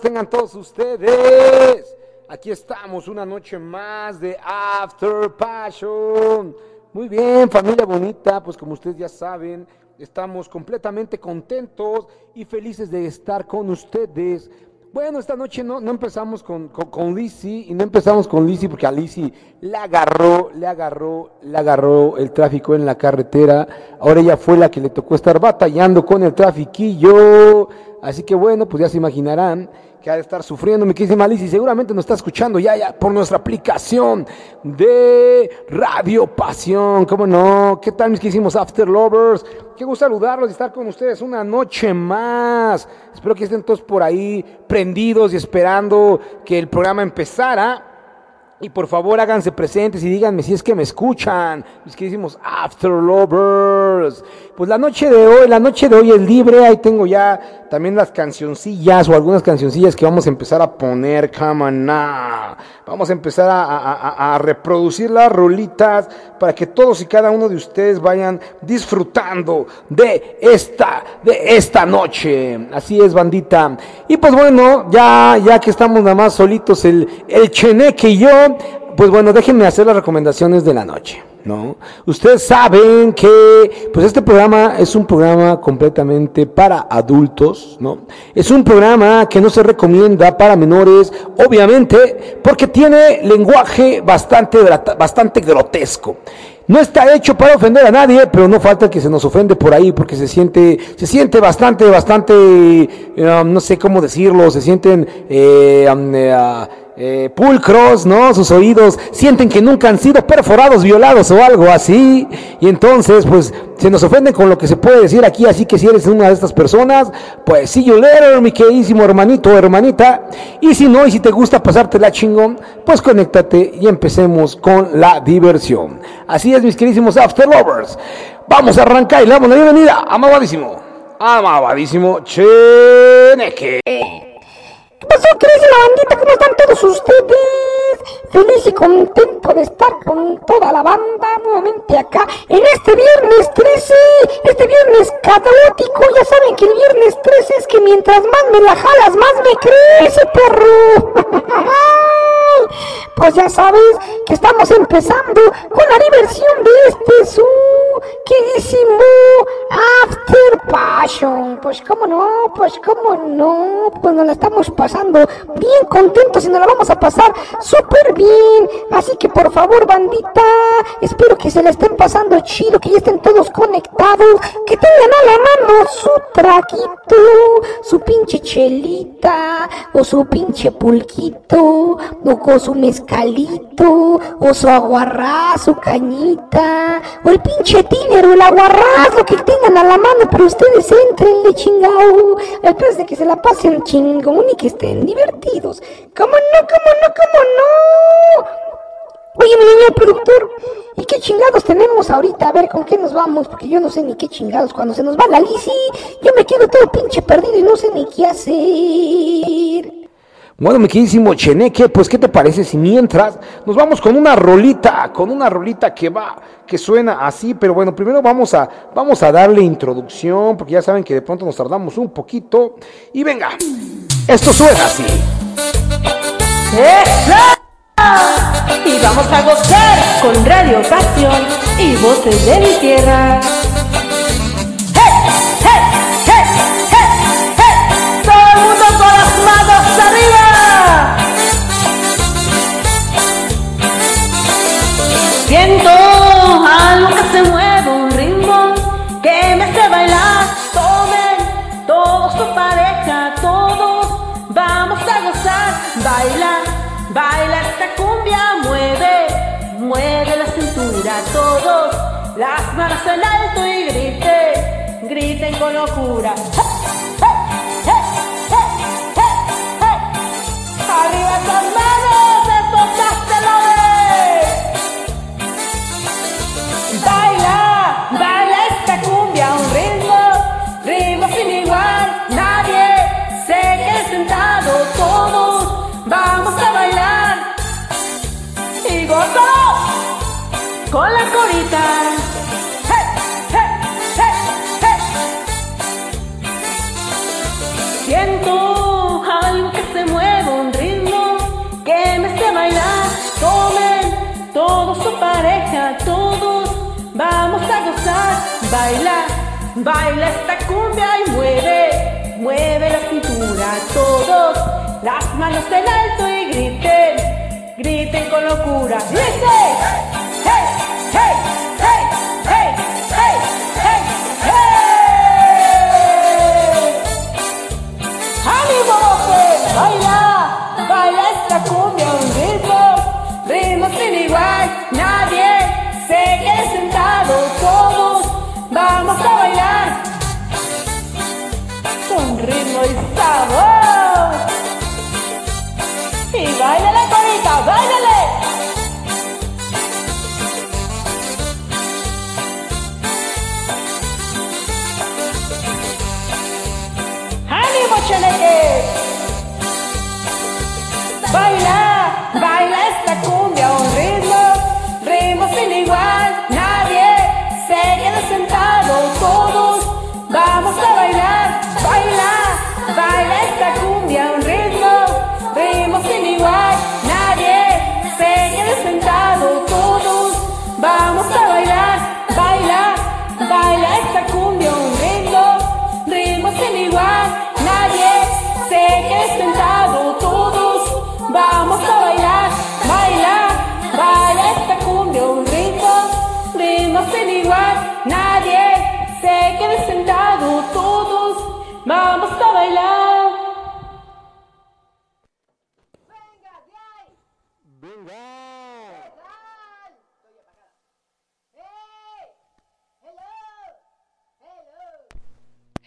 tengan todos ustedes. Aquí estamos una noche más de After Passion. Muy bien, familia bonita, pues como ustedes ya saben, estamos completamente contentos y felices de estar con ustedes. Bueno, esta noche no, no empezamos con, con, con Lizzie y no empezamos con Lizzie porque a Lizzie le agarró, le agarró, le agarró el tráfico en la carretera. Ahora ella fue la que le tocó estar batallando con el trafiquillo. Así que bueno, pues ya se imaginarán que ha de estar sufriendo mi querida Lizzie. Seguramente nos está escuchando ya, ya por nuestra aplicación de Radio Pasión. ¿Cómo no? ¿Qué tal mis queridos After Lovers? Qué gusto saludarlos y estar con ustedes una noche más. Espero que estén todos por ahí prendidos y esperando que el programa empezara. Y por favor háganse presentes y díganme si es que me escuchan, mis queridísimos After Lovers. Pues la noche de hoy, la noche de hoy es libre, ahí tengo ya también las cancioncillas o algunas cancioncillas que vamos a empezar a poner, now. Vamos a empezar a, a, a, a reproducir las rolitas para que todos y cada uno de ustedes vayan disfrutando de esta, de esta noche. Así es, bandita. Y pues bueno, ya, ya que estamos nada más solitos el, el Cheneque y yo, pues bueno, déjenme hacer las recomendaciones de la noche. ¿no? Ustedes saben que pues este programa es un programa completamente para adultos, ¿no? Es un programa que no se recomienda para menores, obviamente, porque tiene lenguaje bastante, bastante grotesco. No está hecho para ofender a nadie, pero no falta que se nos ofende por ahí porque se siente, se siente bastante, bastante, eh, no sé cómo decirlo, se sienten eh, um, eh, eh, pulcros, ¿no? Sus oídos sienten que nunca han sido perforados, violados o algo así. Y entonces, pues, se nos ofenden con lo que se puede decir aquí. Así que si eres una de estas personas, pues, see you later, mi queridísimo hermanito o hermanita. Y si no, y si te gusta pasártela chingón, pues conéctate y empecemos con la diversión. Así es, mis queridísimos After Lovers. Vamos a arrancar y le damos la bienvenida, amabadísimo, amabadísimo Cheneque. ¿Qué pasó, queridísima bandita? ¿Cómo están todos ustedes? Feliz y contento de estar con toda la banda nuevamente acá en este viernes 13, este viernes caótico. Ya saben que el viernes 13 es que mientras más me la jalas, más me crece, perro. pues ya sabes que estamos empezando con la diversión de este su queridísimo After Passion. Pues cómo no, pues cómo no, pues nos la estamos pasando bien contentos y nos la vamos a pasar súper bien. Así que por favor, bandita, espero que se la estén pasando chido, que ya estén todos conectados, que tengan a la mano su traguito, su pinche chelita, o su pinche pulquito, o su mezcalito, o su aguarrás, su cañita, o el pinche tiner, o el aguarrás, lo que tengan a la mano, pero ustedes entrenle chingao, pez de que se la pasen chingón y que estén divertidos. ¿Cómo no, cómo no, cómo no? Oye, mi niño productor, ¿y qué chingados tenemos ahorita? A ver, ¿con qué nos vamos? Porque yo no sé ni qué chingados. Cuando se nos va la Lisi, yo me quedo todo pinche perdido y no sé ni qué hacer. Bueno, mi queridísimo Cheneque, pues ¿qué te parece si mientras nos vamos con una rolita, con una rolita que va, que suena así, pero bueno, primero vamos a, vamos a darle introducción, porque ya saben que de pronto nos tardamos un poquito. Y venga, esto suena así. Y vamos a gozar con Radio Pasión y voces de mi tierra. Las manos en alto y griten, griten con locura. Arriba esas manos, estos asteroides. Baila, baila esta cumbia, un ritmo, ritmo sin igual. Nadie se quede sentado, todos vamos a bailar. Y gozo con la corita. Pareja, todos vamos a gozar, baila, baila esta cumbia y mueve, mueve la cintura, todos, las manos en alto y griten, griten con locura, hey, hey, hey, hey, ritmo y. Y bailale, corita, bailale.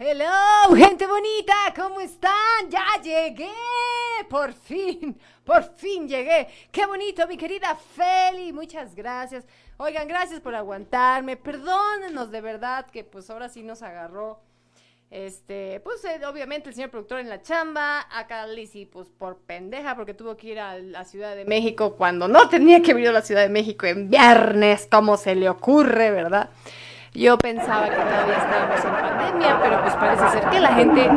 Hello, gente bonita, ¿cómo están? Ya llegué, por fin, por fin llegué. Qué bonito, mi querida Feli, muchas gracias. Oigan, gracias por aguantarme, perdónenos de verdad que pues ahora sí nos agarró. Este, pues eh, obviamente el señor productor en la chamba, acá Lizzy pues por pendeja porque tuvo que ir a la Ciudad de México cuando no tenía que venir a la Ciudad de México en viernes, como se le ocurre, ¿verdad? Yo pensaba que todavía estábamos en pandemia, pero pues parece ser que la gente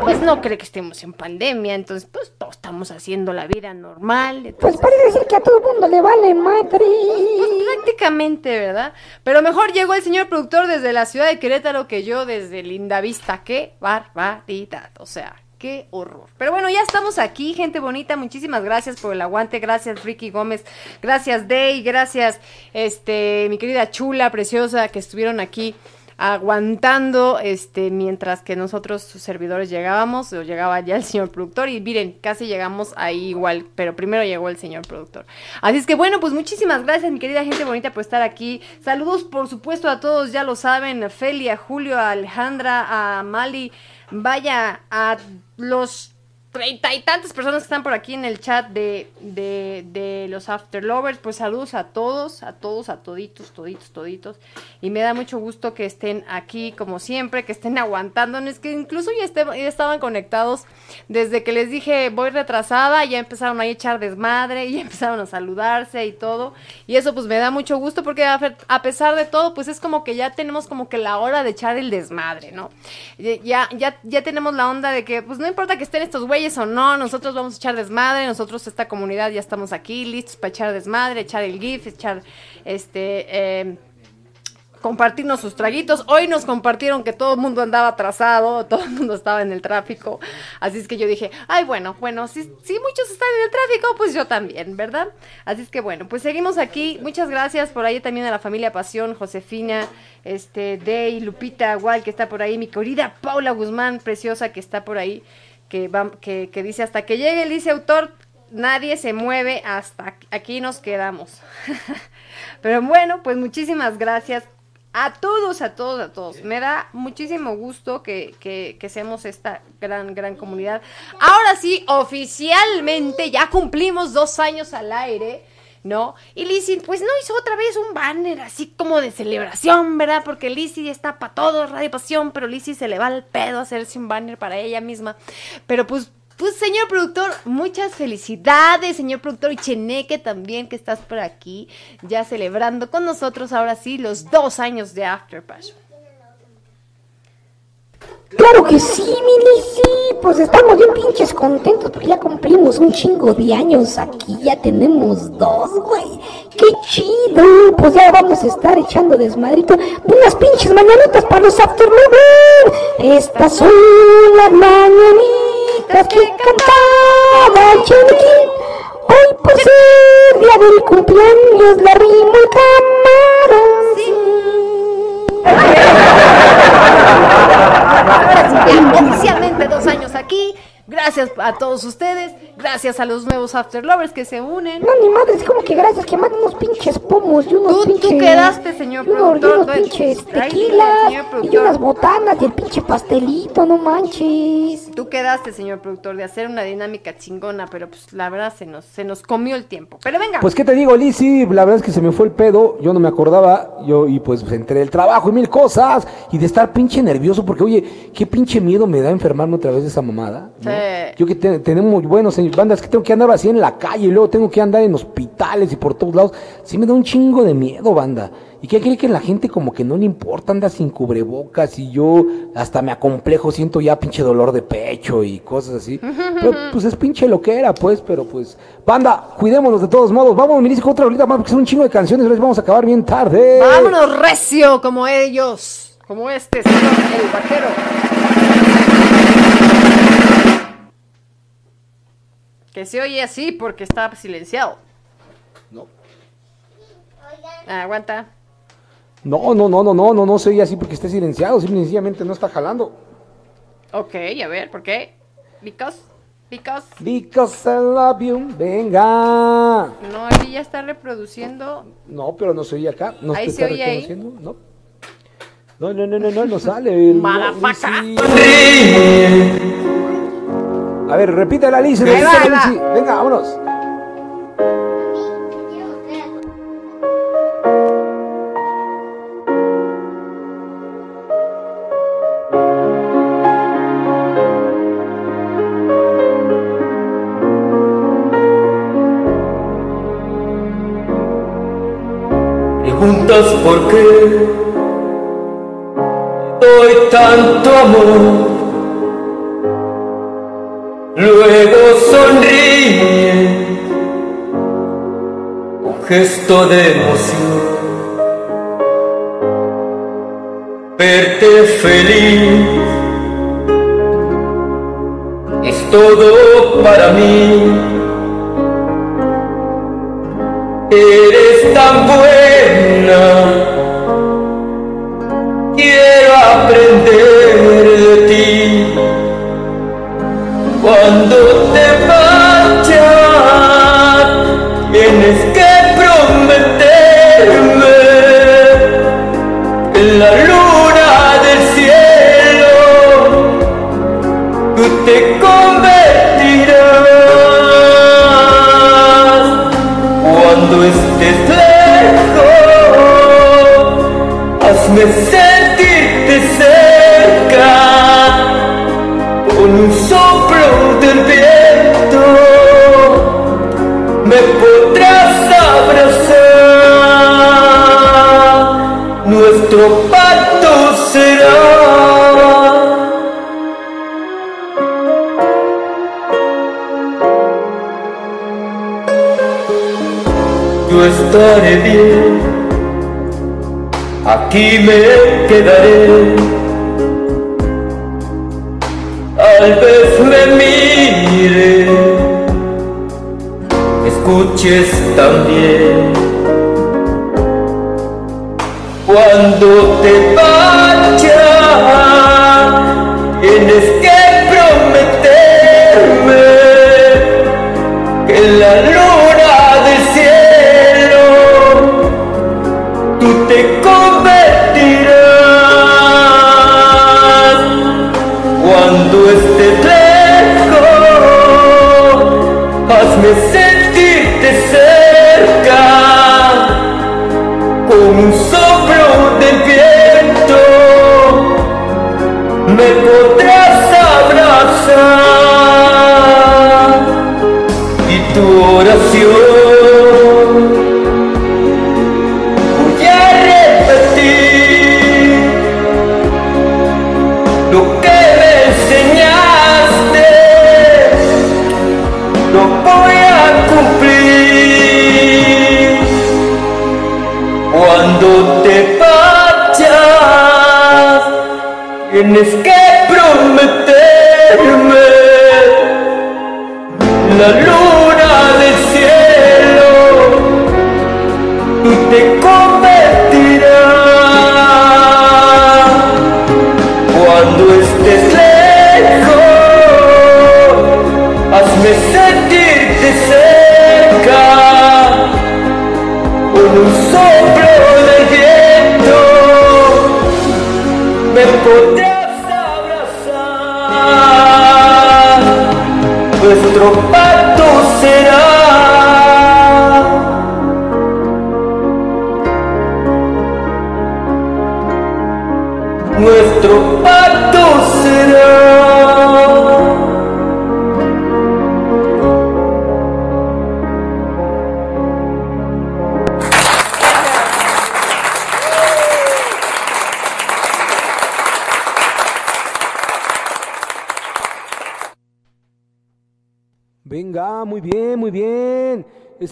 pues no cree que estemos en pandemia, entonces pues todos estamos haciendo la vida normal. Pues entonces, parece ser que a todo el mundo le vale madre. pues, prácticamente, ¿verdad? Pero mejor llegó el señor productor desde la ciudad de Querétaro que yo desde Lindavista. ¡Qué barbaridad! O sea, qué horror. Pero bueno, ya estamos aquí, gente bonita. Muchísimas gracias por el aguante. Gracias, Ricky Gómez. Gracias, Day. Gracias, este, mi querida chula, preciosa, que estuvieron aquí aguantando este mientras que nosotros sus servidores llegábamos o llegaba ya el señor productor y miren casi llegamos ahí igual pero primero llegó el señor productor así es que bueno pues muchísimas gracias mi querida gente bonita por estar aquí saludos por supuesto a todos ya lo saben a Feli a Julio a Alejandra a Mali vaya a los treinta y tantas personas que están por aquí en el chat de, de, de los After Lovers, pues saludos a todos, a todos, a toditos, toditos, toditos. Y me da mucho gusto que estén aquí como siempre, que estén aguantándonos, que incluso ya, este- ya estaban conectados desde que les dije voy retrasada, ya empezaron a echar desmadre, ya empezaron a saludarse y todo. Y eso pues me da mucho gusto porque a pesar de todo, pues es como que ya tenemos como que la hora de echar el desmadre, ¿no? Ya, ya, ya tenemos la onda de que pues no importa que estén estos güeyes o no, nosotros vamos a echar desmadre, nosotros esta comunidad ya estamos aquí listos para echar desmadre, echar el GIF, echar este... eh, compartirnos sus traguitos. Hoy nos compartieron que todo el mundo andaba atrasado, todo el mundo estaba en el tráfico. Así es que yo dije, ay, bueno, bueno, si, si muchos están en el tráfico, pues yo también, ¿verdad? Así es que bueno, pues seguimos aquí. Muchas gracias por ahí también a la familia Pasión, Josefina, este, Dey, Lupita, igual que está por ahí, mi querida Paula Guzmán, preciosa, que está por ahí, que, va, que, que dice, hasta que llegue el dice autor, nadie se mueve, hasta aquí nos quedamos. Pero bueno, pues muchísimas gracias a todos, a todos, a todos. Me da muchísimo gusto que, que, que seamos esta gran, gran comunidad. Ahora sí, oficialmente ya cumplimos dos años al aire. ¿No? Y Lizzy, pues no hizo otra vez un banner así como de celebración, ¿verdad? Porque Lizzy está para todo, Radio Pasión, pero Lizzy se le va al pedo hacerse un banner para ella misma. Pero pues pues señor productor, muchas felicidades, señor productor y Cheneque también que estás por aquí, ya celebrando con nosotros ahora sí los dos años de After Passion. Claro que sí, Mili, sí, pues estamos bien pinches contentos porque ya cumplimos un chingo de años aquí, ya tenemos dos, güey. Qué chido, pues ya vamos a estar echando desmadrito unas pinches mañanitas para los afterlovers. Estas son las mañanitas que cantaba Chiniquín. Hoy por ser día del cumpleaños la rima el Oficialmente dos años aquí. Gracias a todos ustedes. Gracias a los nuevos After Lovers que se unen. No, ni madre, es como que gracias, que mandan unos pinches pomos y unos Tú- tú pinches... quedaste, señor unos, productor, unos ¿no? pinches tequilas, y unas botanas y el pinche pastelito, no manches. Tú quedaste, señor productor, de hacer una dinámica chingona, pero pues la verdad se nos, se nos comió el tiempo. Pero venga. Pues qué te digo, Lizzy, la verdad es que se me fue el pedo, yo no me acordaba, yo y pues entre el trabajo y mil cosas y de estar pinche nervioso porque oye, qué pinche miedo me da enfermarme otra vez de esa mamada. Yo que te- tenemos, bueno, señor, bandas que tengo que andar así en la calle y luego tengo que andar en hospitales y por todos lados, sí me da un chingo de miedo, banda. ¿Y qué cree que la gente como que no le importa, anda sin cubrebocas y yo hasta me acomplejo, siento ya pinche dolor de pecho y cosas así? Pero pues es pinche lo que era, pues, pero pues, banda, cuidémonos de todos modos. Vamos, me con otra rolita más porque son un chingo de canciones, les vamos a acabar bien tarde. Vámonos recio como ellos, como este señor, el vaquero. Que se oye así porque está silenciado. No. Ah, aguanta. No, no, no, no, no, no, no soy así porque esté silenciado, simple y sencillamente no está jalando. Ok, a ver, ¿por qué? Because, because. Because I love you, venga. No, aquí ya está reproduciendo. No, pero no se oye acá, no Ahí se se está oye ahí. reconociendo, no. No, no, no, no, no, no sale. no, Motherfucker. A ver, repítela, Lizzy, Ahí va, repítela, ahí Lizzy. Venga, vámonos. Preguntas por qué doy tanto amor. Gesto de emoción. Verte feliz es todo para mí.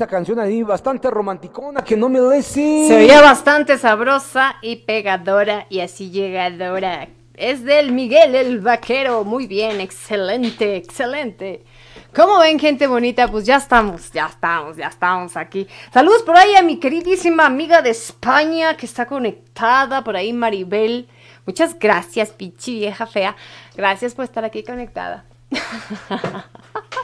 Esa canción ahí bastante romanticona que no me merece. Se oía bastante sabrosa y pegadora y así llegadora. Es del Miguel el Vaquero. Muy bien, excelente, excelente. ¿Cómo ven, gente bonita? Pues ya estamos, ya estamos, ya estamos aquí. Saludos por ahí a mi queridísima amiga de España que está conectada, por ahí Maribel. Muchas gracias, pinche vieja fea. Gracias por estar aquí conectada.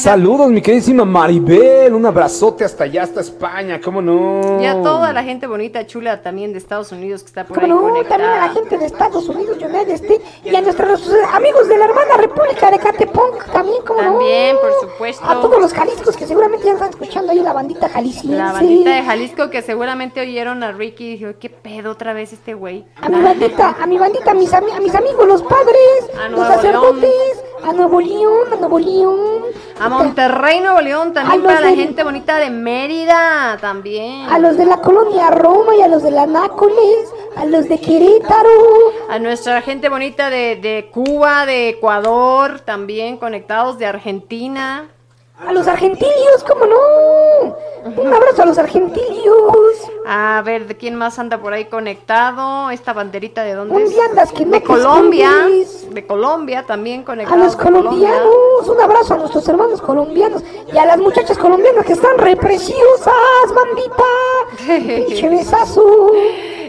Saludos, mi queridísima Maribel. Un abrazote hasta allá, hasta España. ¿Cómo no? Y a toda la gente bonita, chula también de Estados Unidos que está por Como ahí no, conectada. también a la gente de Estados Unidos, United States, y a nuestros amigos de la hermana República de Catepunk, también, como no. También, por supuesto. A todos los jaliscos que seguramente ya están escuchando ahí la bandita jalisciense. La bandita de Jalisco que seguramente oyeron a Ricky y dijo, ¿qué pedo otra vez este güey? A mi bandita, a mi bandita, a mis, ami- a mis amigos, los padres, A los sacerdotes, a Nuevo León, a Nuevo León. A Monterrey, Nuevo León, también para la gente bonita de Mérida, también. A los de la colonia Roma y a los de la Nácoles, a los de Querétaro, A nuestra gente bonita de, de Cuba, de Ecuador, también conectados de Argentina. A los argentinios, ¿cómo no? Un abrazo a los argentinios. A ver, ¿de quién más anda por ahí conectado? Esta banderita de dónde ¿Dónde es? andas que no de Colombia. escondes? De Colombia también A conectados. los Colombia. colombianos, un abrazo a nuestros hermanos colombianos y a las muchachas colombianas que están re preciosas, bandita. Pinche besazo.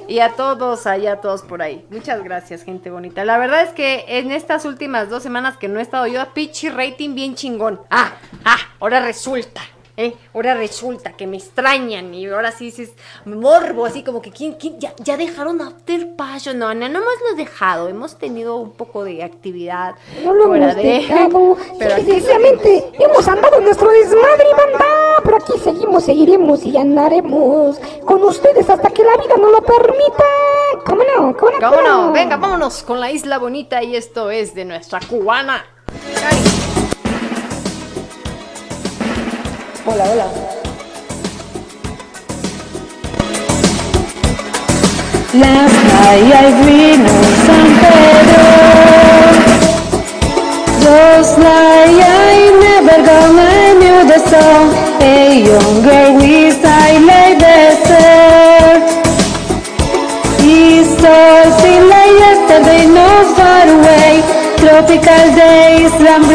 Y a todos, allá a todos por ahí. Muchas gracias, gente bonita. La verdad es que en estas últimas dos semanas que no he estado yo, pichi rating bien chingón. Ah, ah, ahora resulta. ¿Eh? Ahora resulta que me extrañan y ahora sí dices morbo, así como que ¿quién, quién? Ya, ya dejaron After Passion. No, no, no hemos lo dejado. Hemos tenido un poco de actividad No lo fuera hemos de. dejado. Pero Sí, hemos andado en nuestro desmadre, banda. Pero aquí seguimos, seguiremos y andaremos con ustedes hasta que la vida nos lo permita. ¿Cómo no? ¿Cómo no? ¿Cómo no? Venga, vámonos con la isla bonita y esto es de nuestra cubana. Cari. Hola, hola. Night I vino San Pedro. Just like I never gonna knew the song A young girl with silent desert. It's all seem like yesterday, no far away. Tropical days, land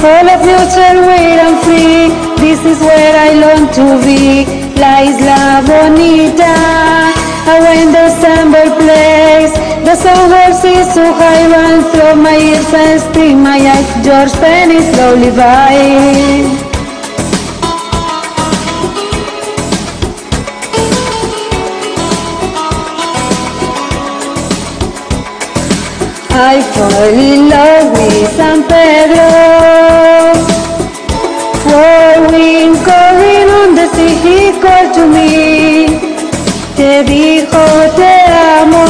All of future wait and free This is where I long to be. La isla bonita. And when December plays The summer seas so high run through my ears and sting my eyes. George Penny slowly by I fall in love with San Pedro Dijo te amo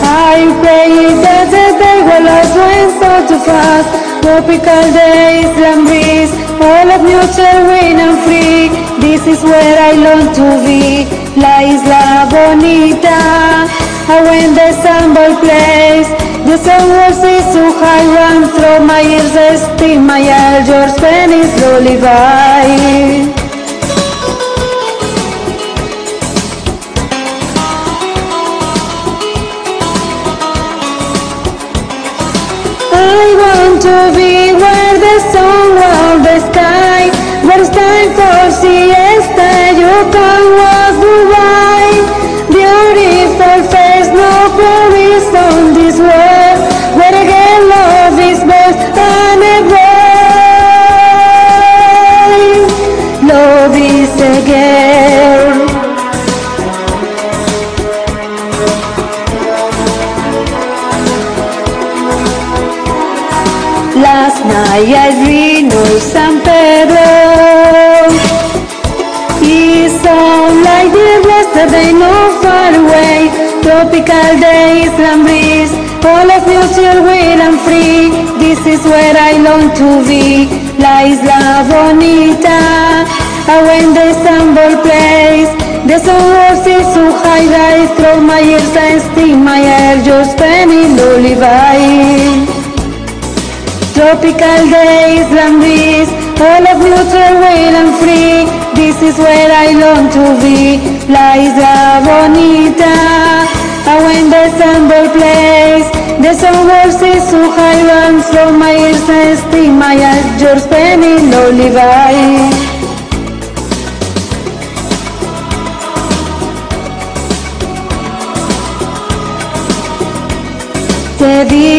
I pray that the day will us went so too fast Tropical days, land breeze All of nature wind and free. This is where I long to be. La isla bonita And when the samba plays. The sun see so high run through my ears Sting my ear, George Penny slowly be free. This is where I long to be, La Isla Bonita. When the stumble place, the sun roses so high rise through my ears and sting my hair, just spinning lullaby. Tropical days and breeze, all of neutral, wild and free. This is where I long to be, La Isla Bonita. When the stumble place, the sun runs from my sting my eyes, you're spinning lullaby. Te digo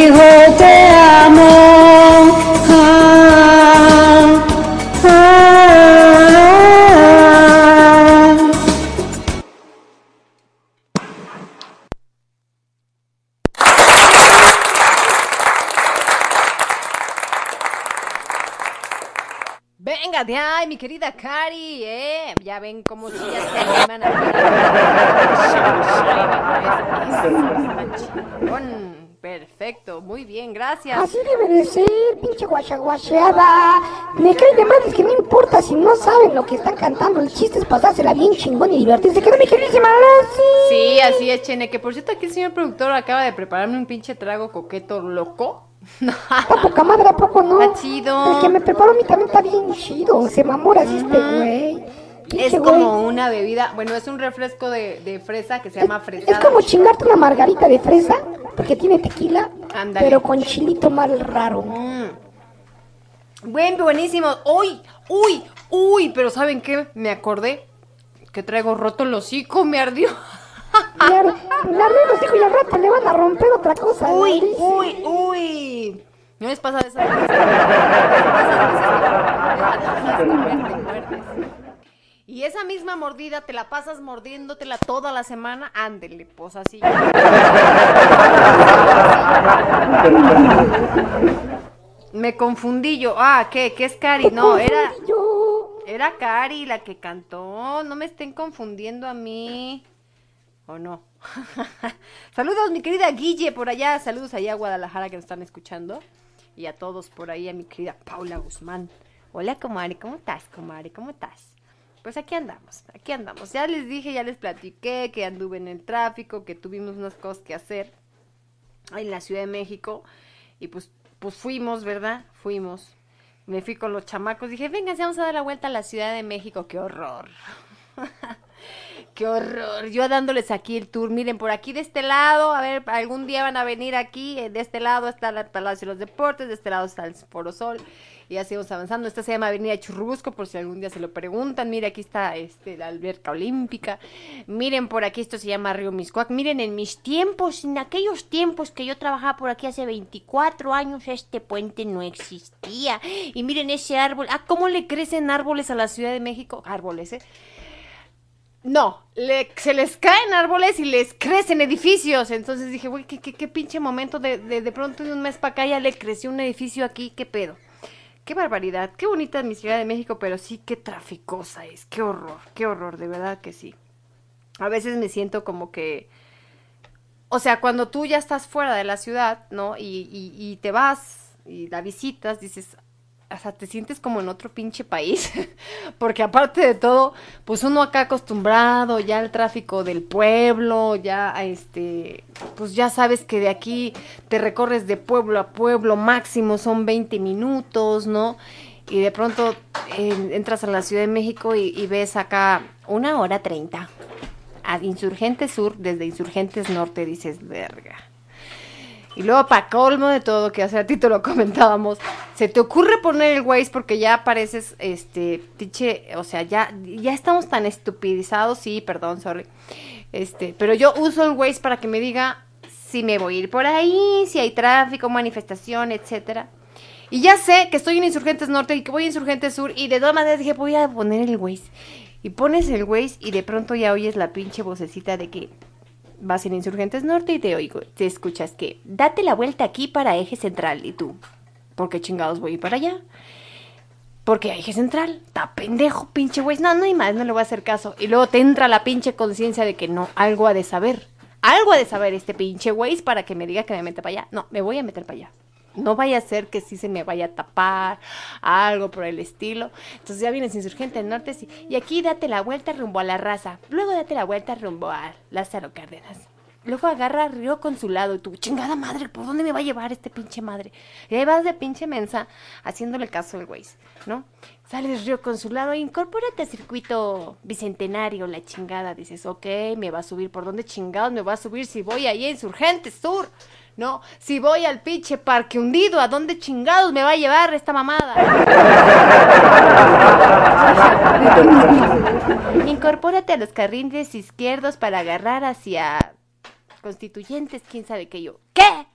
de ahí, mi querida Cari, ¿eh? Ya ven cómo si ya se animan a... Perfecto, muy bien, gracias. Así debe de ser, pinche guachaguacheada. Me cae de madres que no importa si no saben lo que están cantando. El chiste es pasársela bien chingón y divertirse. ¿Qué no, mi queridísima? Sí, así es, Chene. Que por cierto, aquí el señor productor acaba de prepararme un pinche trago coqueto loco. Está poca madre, ¿a poco no? Está chido. El que me preparó a mí también está bien chido. Se mamora así este güey. Es como una bebida, bueno, es un refresco de, de fresa que se llama fresada. Es como chingarte una margarita de fresa, porque tiene tequila, Ándale. pero con chilito mal raro. Mm. Buen, buenísimo. Uy, uy, uy, pero ¿saben qué? Me acordé que traigo roto el hocico, me ardió. Y La los hijos y al rato le van a romper otra cosa. Uy, uy, uy. ¿No les pasa eso? Y esa misma mordida te la pasas mordiéndotela toda la semana, ándele, pues así. Me confundí yo. Ah, ¿qué? ¿Qué es Cari? No, era era Cari la que cantó. No me estén confundiendo a mí. ¿O no? Saludos, mi querida Guille, por allá. Saludos allá a Guadalajara que nos están escuchando. Y a todos por ahí, a mi querida Paula Guzmán. Hola, comadre, ¿cómo estás, comadre? ¿Cómo estás? Pues aquí andamos, aquí andamos. Ya les dije, ya les platiqué que anduve en el tráfico, que tuvimos unas cosas que hacer en la Ciudad de México. Y pues, pues fuimos, ¿verdad? Fuimos. Me fui con los chamacos. Dije, venga, vamos a dar la vuelta a la Ciudad de México. ¡Qué horror! ¡Qué horror! Yo dándoles aquí el tour. Miren, por aquí de este lado, a ver, algún día van a venir aquí. eh, De este lado está el Palacio de los Deportes, de este lado está el Foro Sol. Y así vamos avanzando. Esta se llama Avenida Churrusco, por si algún día se lo preguntan. Mira, aquí está este, la alberca olímpica. Miren, por aquí esto se llama Río Miscuac. Miren, en mis tiempos, en aquellos tiempos que yo trabajaba por aquí hace 24 años, este puente no existía. Y miren ese árbol. Ah, ¿cómo le crecen árboles a la Ciudad de México? Árboles, ¿eh? No, le- se les caen árboles y les crecen edificios. Entonces dije, güey, ¿qué, pinche momento de, de, de pronto de un mes para acá ya le creció un edificio aquí, qué pedo. Qué barbaridad, qué bonita es mi Ciudad de México, pero sí, qué traficosa es, qué horror, qué horror, de verdad que sí. A veces me siento como que, o sea, cuando tú ya estás fuera de la ciudad, ¿no? Y, y, y te vas y la visitas, dices, sea, te sientes como en otro pinche país, porque aparte de todo, pues uno acá acostumbrado ya al tráfico del pueblo, ya a este, pues ya sabes que de aquí te recorres de pueblo a pueblo, máximo son 20 minutos, ¿no? Y de pronto entras a la Ciudad de México y, y ves acá una hora treinta. A Insurgentes Sur, desde Insurgentes Norte dices, verga. Y luego, para colmo de todo, que hace ratito lo comentábamos, se te ocurre poner el Waze porque ya pareces, este, tiche, o sea, ya, ya estamos tan estupidizados, sí, perdón, sorry. Este, pero yo uso el Waze para que me diga si me voy a ir por ahí, si hay tráfico, manifestación, etcétera. Y ya sé que estoy en Insurgentes Norte y que voy a Insurgentes Sur y de todas maneras dije, voy a poner el Waze. Y pones el Waze y de pronto ya oyes la pinche vocecita de que vas en Insurgentes Norte y te oigo, te escuchas que date la vuelta aquí para eje central y tú, ¿por qué chingados voy para allá? Porque eje central, está pendejo, pinche Waze, no, no hay más, no le voy a hacer caso. Y luego te entra la pinche conciencia de que no, algo ha de saber, algo ha de saber este pinche Waze para que me diga que me meta para allá. No, me voy a meter para allá. No vaya a ser que sí se me vaya a tapar, algo por el estilo. Entonces ya vienes insurgente del norte y aquí date la vuelta rumbo a la raza. Luego date la vuelta rumbo a Lázaro Cárdenas. Luego agarra Río Consulado y tú, chingada madre, ¿por dónde me va a llevar este pinche madre? Y ahí vas de pinche mensa haciéndole caso al güey, ¿no? Sales Río Consulado, incorpórate al circuito bicentenario, la chingada. Dices, ok, me va a subir. ¿Por dónde chingados me va a subir si voy ahí a Insurgente Sur? No, si voy al pinche parque hundido, ¿a dónde chingados me va a llevar esta mamada? Incorpórate a los carriles izquierdos para agarrar hacia constituyentes, quién sabe qué yo. ¿Qué?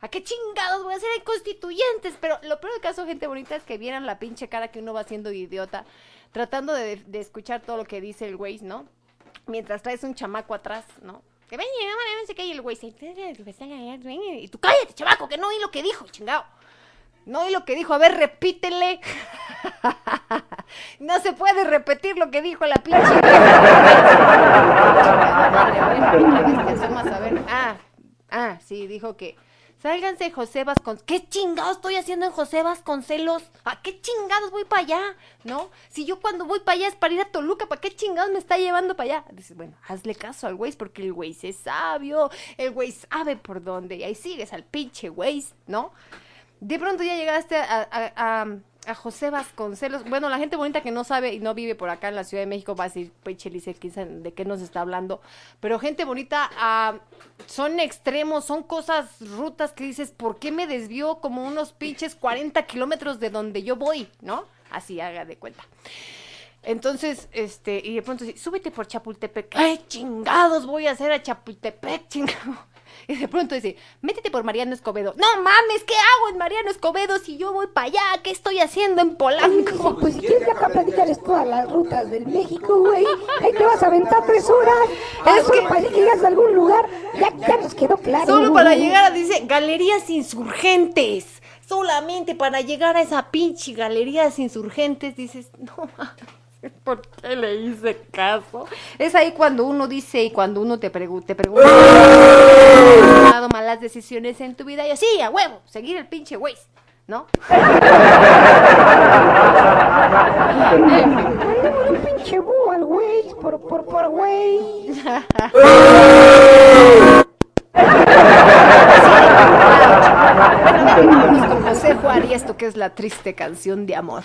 ¿A qué chingados voy a hacer en constituyentes? Pero lo peor del caso, gente bonita, es que vieran la pinche cara que uno va haciendo idiota, tratando de, de escuchar todo lo que dice el güey, ¿no? Mientras traes un chamaco atrás, ¿no? Que ven, no sé qué, y el güey se... Y tú, cállate, chamaco, que no oí lo que dijo, chingado. No oí lo que dijo, a ver, repítele. no se puede repetir lo que dijo la pinche. Ah, ah, sí, dijo que sálganse José Vasconcelos. ¿Qué chingados estoy haciendo en José Vasconcelos? ¿A qué chingados voy para allá? ¿No? Si yo cuando voy para allá es para ir a Toluca, ¿para qué chingados me está llevando para allá? Dices, bueno, hazle caso al güey porque el güey es sabio, el güey sabe por dónde, y ahí sigues al pinche güey, ¿no? De pronto ya llegaste a, a José Vasconcelos. Bueno, la gente bonita que no sabe y no vive por acá en la Ciudad de México va a decir, pues Chelice, de qué nos está hablando. Pero gente bonita, ah, son extremos, son cosas, rutas que dices, ¿por qué me desvió como unos pinches 40 kilómetros de donde yo voy? ¿No? Así haga de cuenta. Entonces, este, y de pronto dice, súbete por Chapultepec. ¿Qué chingados voy a hacer a Chapultepec, chingado? Y de pronto dice, métete por Mariano Escobedo. No mames, ¿qué hago en Mariano Escobedo si yo voy para allá? ¿Qué estoy haciendo en Polanco? Pues si quieres para platicarles todas las rutas del México, güey. Ahí te vas a aventar tres horas. Es Es que- para que llegas a algún lugar, ya, ya nos quedó claro. Solo para llegar a, dice, galerías insurgentes. Solamente para llegar a esa pinche galerías insurgentes, dices, no mames. ¿Por qué le hice caso? Es ahí cuando uno dice y cuando uno te, pregu- te pregunta ¿has tomado malas decisiones en tu vida? Y así, a huevo, seguir el pinche güey, ¿no? Un pinche búho al güey, por, por, por güey. Bueno, con José Juárez esto que es la triste canción de amor.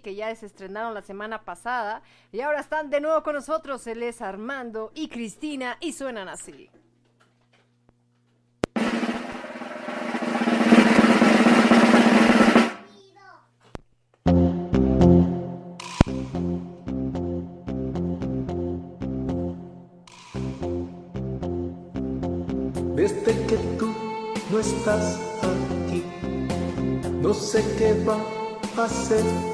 Que ya se estrenaron la semana pasada y ahora están de nuevo con nosotros. Él es Armando y Cristina y suenan así. Desde que tú no estás aquí, no sé qué va a mí.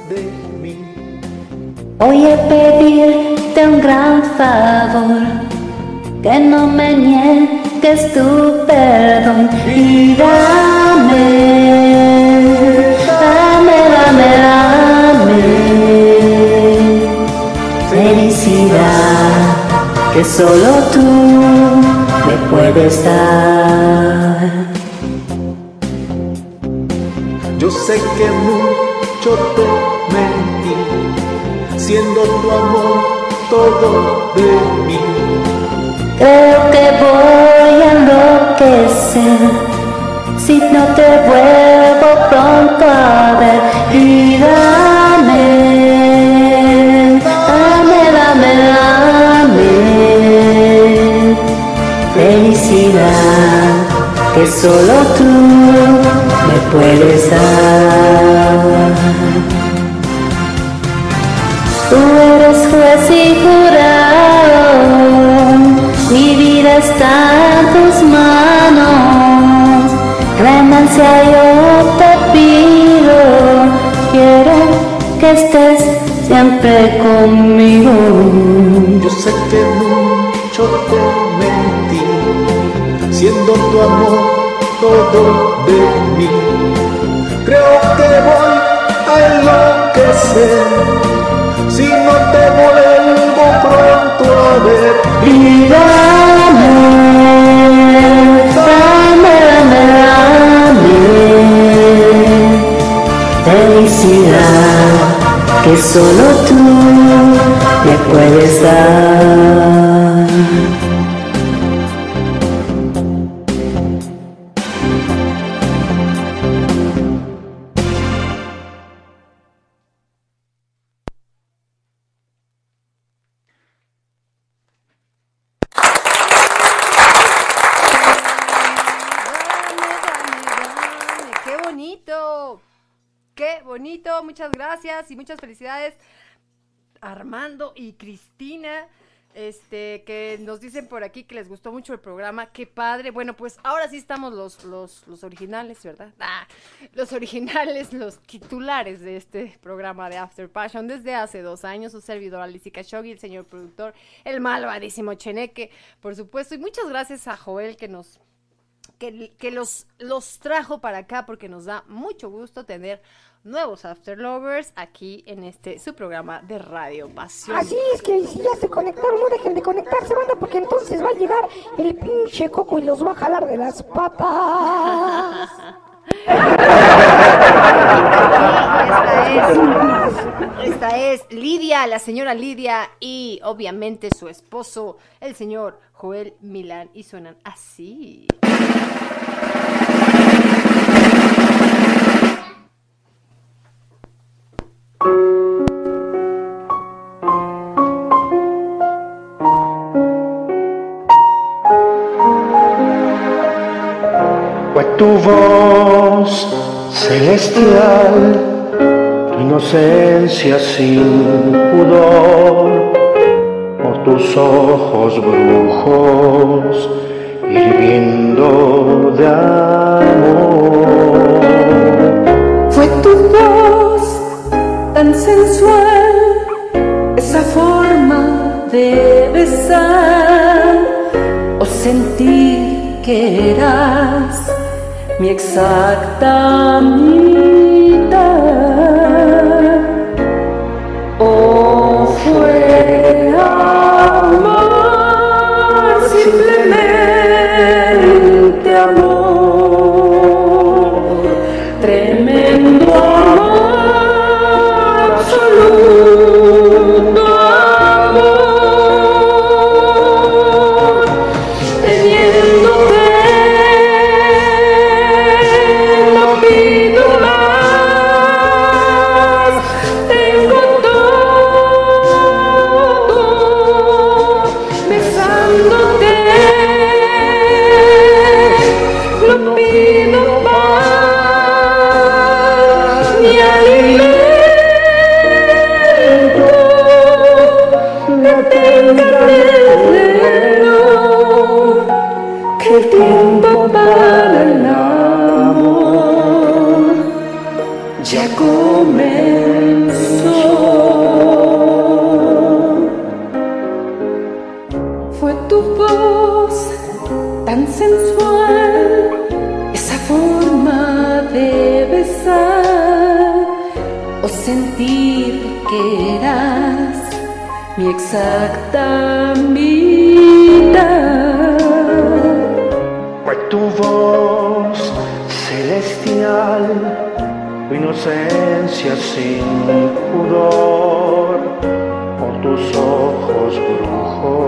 Voy a pedirte un gran favor, que no me niegues tu perdón y dame, dame, dame, dame felicidad que solo tú me puedes dar. Mí. Creo que voy a enloquecer si no te vuelvo pronto a ver. Y dame, dame, dame, dame felicidad que solo tú me puedes dar. Y jurado, mi vida está en tus manos. Clemencia yo te pido, quiero que estés siempre conmigo. Yo sé que mucho te mentí, siendo tu amor todo de mí. Creo que voy a enloquecer si no te vuelvo pronto a ver. Y dame, dame, dame, felicidad que solo tú me puedes dar. Gracias y muchas felicidades Armando y Cristina. Este, que nos dicen por aquí que les gustó mucho el programa, qué padre. Bueno, pues ahora sí estamos los, los, los originales, ¿verdad? Ah, los originales, los titulares de este programa de After Passion desde hace dos años. Su servidor Alicia Khashoggi, el señor productor, el malvadísimo Cheneque, por supuesto. Y muchas gracias a Joel que nos que, que los, los trajo para acá porque nos da mucho gusto tener nuevos After Lovers aquí en este su programa de Radio Pasión. Así es que si ya se conectaron, no dejen de conectarse, banda, porque entonces va a llegar el pinche coco y los va a jalar de las patas. Esta es, esta es Lidia, la señora Lidia y obviamente su esposo, el señor Joel Milán y suenan así. Fue tu voz celestial, tu inocencia sin pudor, por tus ojos brujos, hirviendo de amor. Fue tu voz tan sensual, esa forma de besar o sentir que eras mi exacta mitad. Fue exacta mitad. Pues tu voz celestial, inocencia sin pudor, por tus ojos brujos.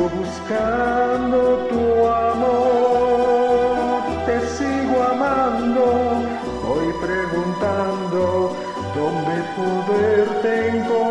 sigo buscando tu amor, te sigo amando, voy preguntando dónde poderte encontrar.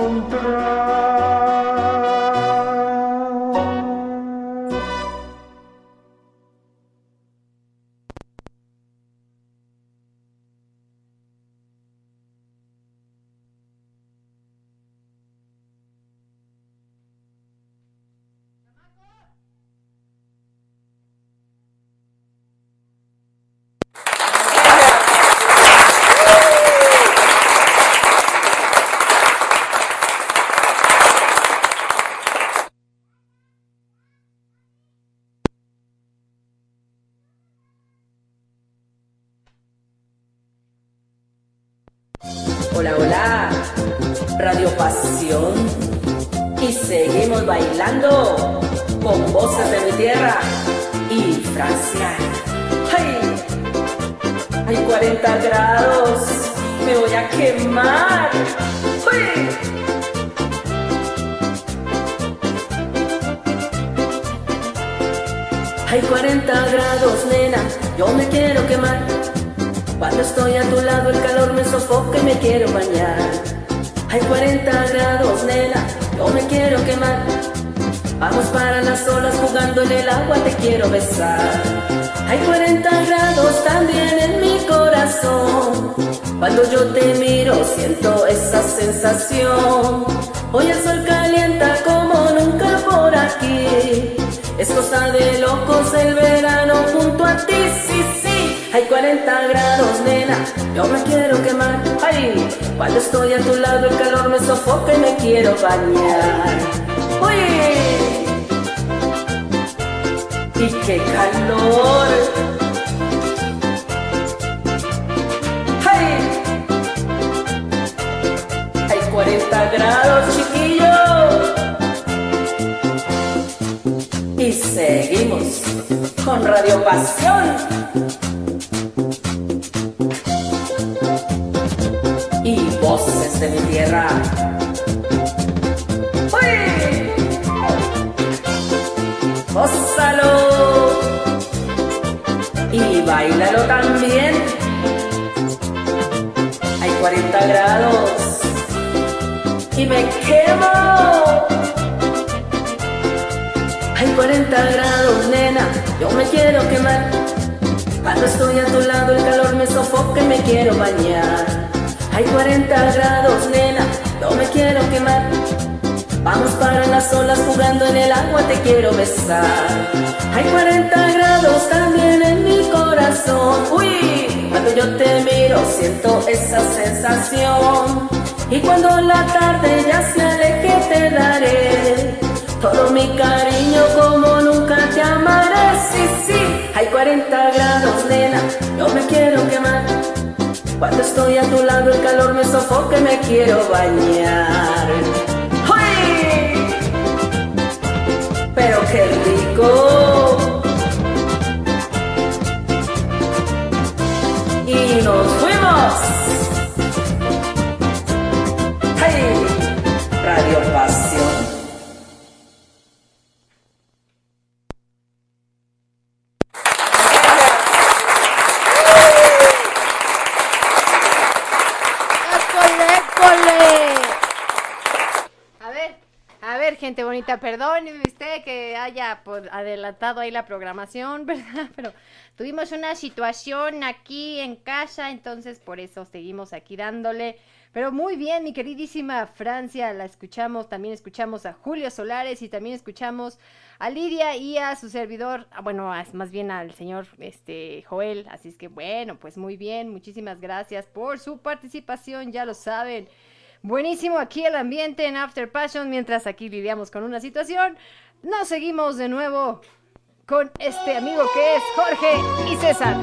Pero tuvimos una situación aquí en casa, entonces por eso seguimos aquí dándole. Pero muy bien, mi queridísima Francia, la escuchamos, también escuchamos a Julio Solares y también escuchamos a Lidia y a su servidor, ah, bueno, más bien al señor este Joel, así es que bueno, pues muy bien, muchísimas gracias por su participación, ya lo saben. Buenísimo aquí el ambiente en After Passion mientras aquí lidiamos con una situación. Nos seguimos de nuevo con este amigo que es Jorge y César.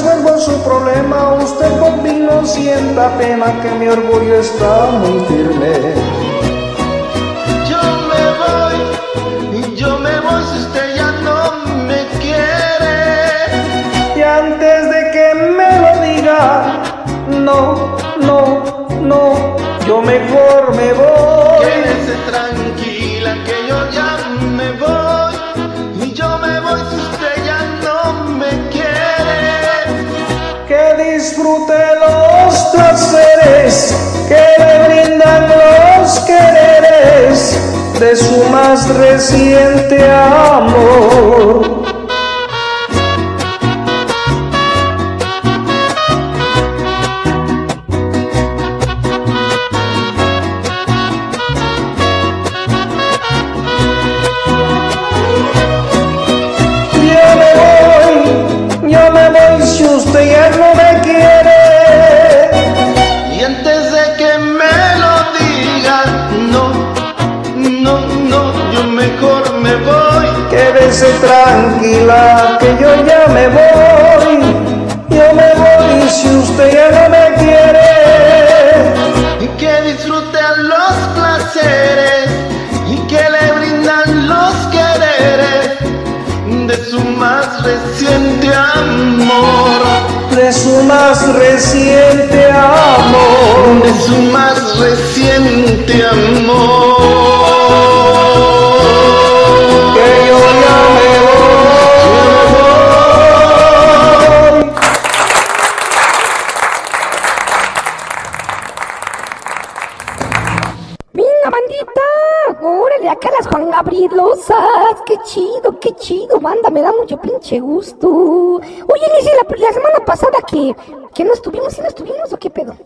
Resuelvo su problema, usted mí no sienta pena que mi orgullo está muy firme. Yo me voy y yo me voy si usted ya no me quiere. Y antes de que me lo diga, no, no, no, yo mejor me voy. Disfrute los placeres que le brindan los quereres de su más reciente amor. Qué chido, banda. Me da mucho pinche gusto. Oye, Lizzy, la, la semana pasada que, que no estuvimos, ¿sí no estuvimos o qué pedo?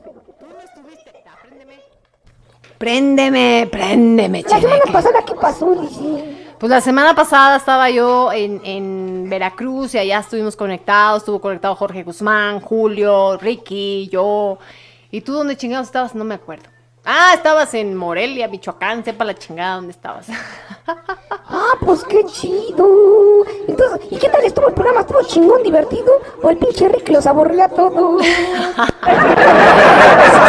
Préndeme, préndeme, La semana cheneque. pasada, ¿qué pasó, Lizzy? Pues la semana pasada estaba yo en, en Veracruz y allá estuvimos conectados. Estuvo conectado Jorge Guzmán, Julio, Ricky, yo. ¿Y tú dónde chingados estabas? No me acuerdo. Ah, estabas en Morelia, Michoacán, sepa la chingada dónde estabas. Ah, pues qué chido. Entonces, ¿y qué tal estuvo el programa? ¿Estuvo chingón, divertido? ¿O el pinche Rick los aburrió a todos? Sí, se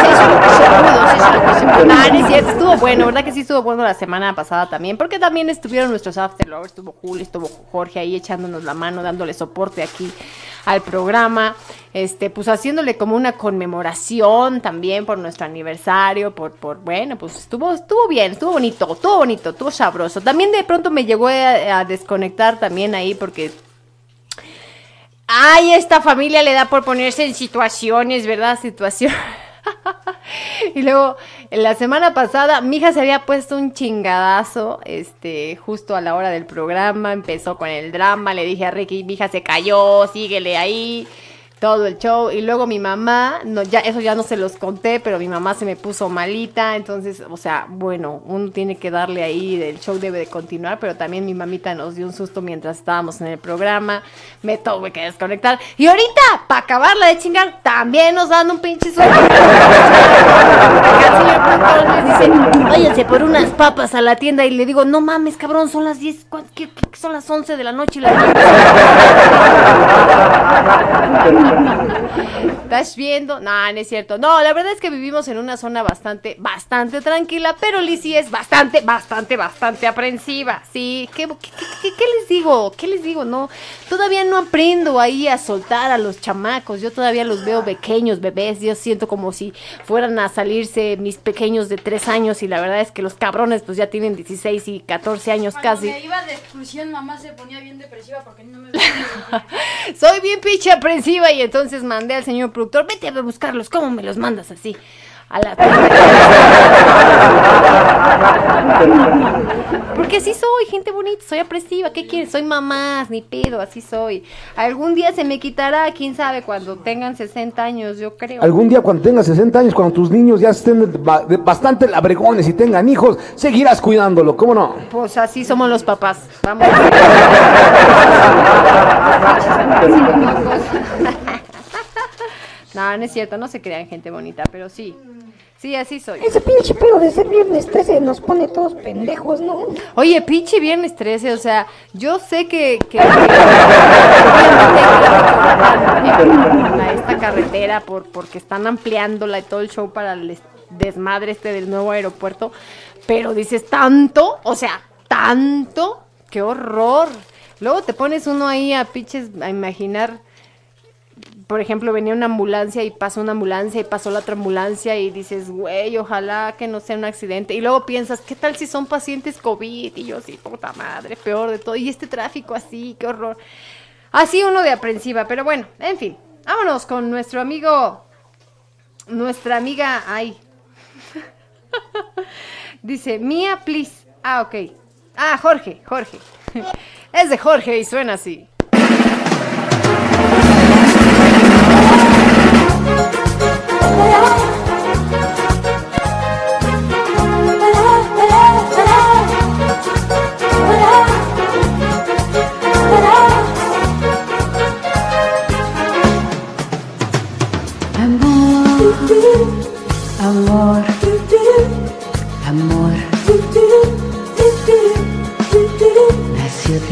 hizo se. Ah, estuvo bueno, ¿verdad que sí estuvo bueno la semana pasada también? Porque también estuvieron nuestros after lovers, estuvo Julio, estuvo Jorge ahí echándonos la mano, dándole soporte aquí al programa, este, pues haciéndole como una conmemoración también por nuestro aniversario, por, por, bueno, pues estuvo, estuvo bien, estuvo bonito, estuvo bonito, estuvo sabroso. También de pronto me llegó a, a desconectar también ahí porque Ay, esta familia le da por ponerse en situaciones, ¿verdad? Situación. y luego, la semana pasada, mi hija se había puesto un chingadazo, este, justo a la hora del programa, empezó con el drama, le dije a Ricky, mi hija se cayó, síguele ahí, todo el show, y luego mi mamá, no, ya, eso ya no se los conté, pero mi mamá se me puso malita, entonces, o sea, bueno, uno tiene que darle ahí, el show debe de continuar, pero también mi mamita nos dio un susto mientras estábamos en el programa, me tuve que desconectar, y ahorita, para acabarla de chingar, también nos dan un pinche susto. Váyanse por unas papas a la tienda, y le digo, no mames, cabrón, son las 10, ¿cuán- ¿qué, qué- son las 11 de la noche y las ¿Estás viendo? No, no es cierto. No, la verdad es que vivimos en una zona bastante, bastante tranquila, pero Lizzie es bastante, bastante, bastante aprensiva. Sí, ¿qué, qué, qué- qué les digo? ¿Qué les digo? No, todavía no aprendo ahí a soltar a los chamacos. Yo todavía los veo pequeños, bebés. Yo siento como si fueran a salirse mis pequeños de tres años y la verdad es que los cabrones pues ya tienen 16 y 14 años Cuando casi. me iba de exclusión, mamá se ponía bien depresiva porque no me veía. Soy bien pinche aprensiva y entonces mandé al señor productor, vete a buscarlos, ¿cómo me los mandas así? a la... Porque así soy, gente bonita, soy apresiva, ¿qué quieres? Soy mamás, ni pedo, así soy. Algún día se me quitará, quién sabe, cuando tengan 60 años, yo creo. Algún día cuando tengas 60 años, cuando tus niños ya estén bastante labregones y tengan hijos, seguirás cuidándolo, ¿cómo no? Pues así somos los papás. Vamos. no, no es cierto, no se crean gente bonita, pero sí. Sí, así soy. Ese pinche pedo de ser viernes 13 nos pone todos pendejos, ¿no? Oye, pinche viernes 13, o sea, yo sé que, que, que- obviamente a esta carretera por porque están ampliándola y todo el show para el es- desmadre este del nuevo aeropuerto, pero dices tanto, o sea, tanto, qué horror. Luego te pones uno ahí a pinches a imaginar por ejemplo, venía una ambulancia y pasó una ambulancia y pasó la otra ambulancia y dices, güey, ojalá que no sea un accidente. Y luego piensas, ¿qué tal si son pacientes COVID? Y yo, sí, puta madre, peor de todo. Y este tráfico así, qué horror. Así uno de aprensiva, pero bueno, en fin. Vámonos con nuestro amigo, nuestra amiga, ay. Dice, Mía, please. Ah, ok. Ah, Jorge, Jorge. Es de Jorge y suena así.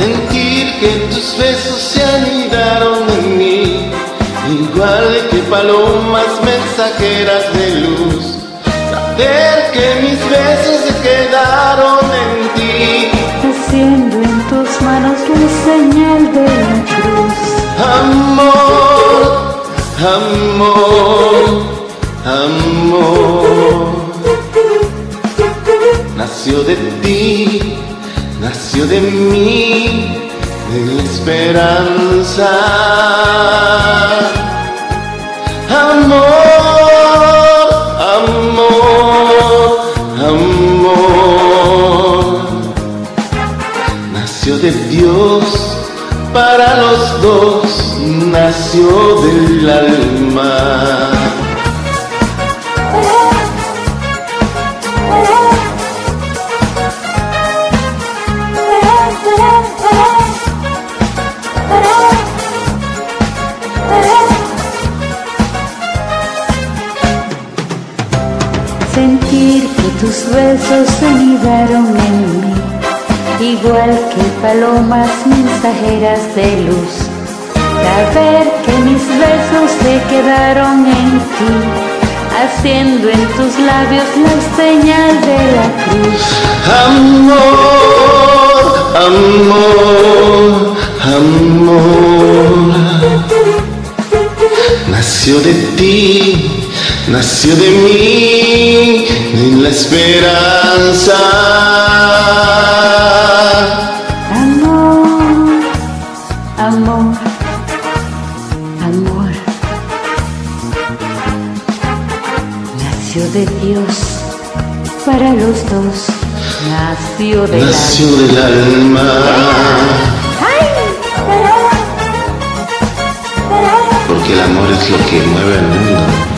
Sentir que tus besos se anidaron en mí, igual que palomas mensajeras de luz. Saber que mis besos se quedaron en ti. haciendo en tus manos la señal de la cruz. Amor, amor, amor. Nació de ti, nació de mí, de la esperanza. Amor, amor, amor. Nació de Dios para los dos, nació del alma. Palomas mensajeras de luz. Saber que mis besos se quedaron en ti, haciendo en tus labios la señal de la cruz. Amor, amor, amor. Nació de ti, nació de mí, en la esperanza. De Dios para los dos, nació del Nació alma. del alma. Porque el amor es lo que mueve al mundo.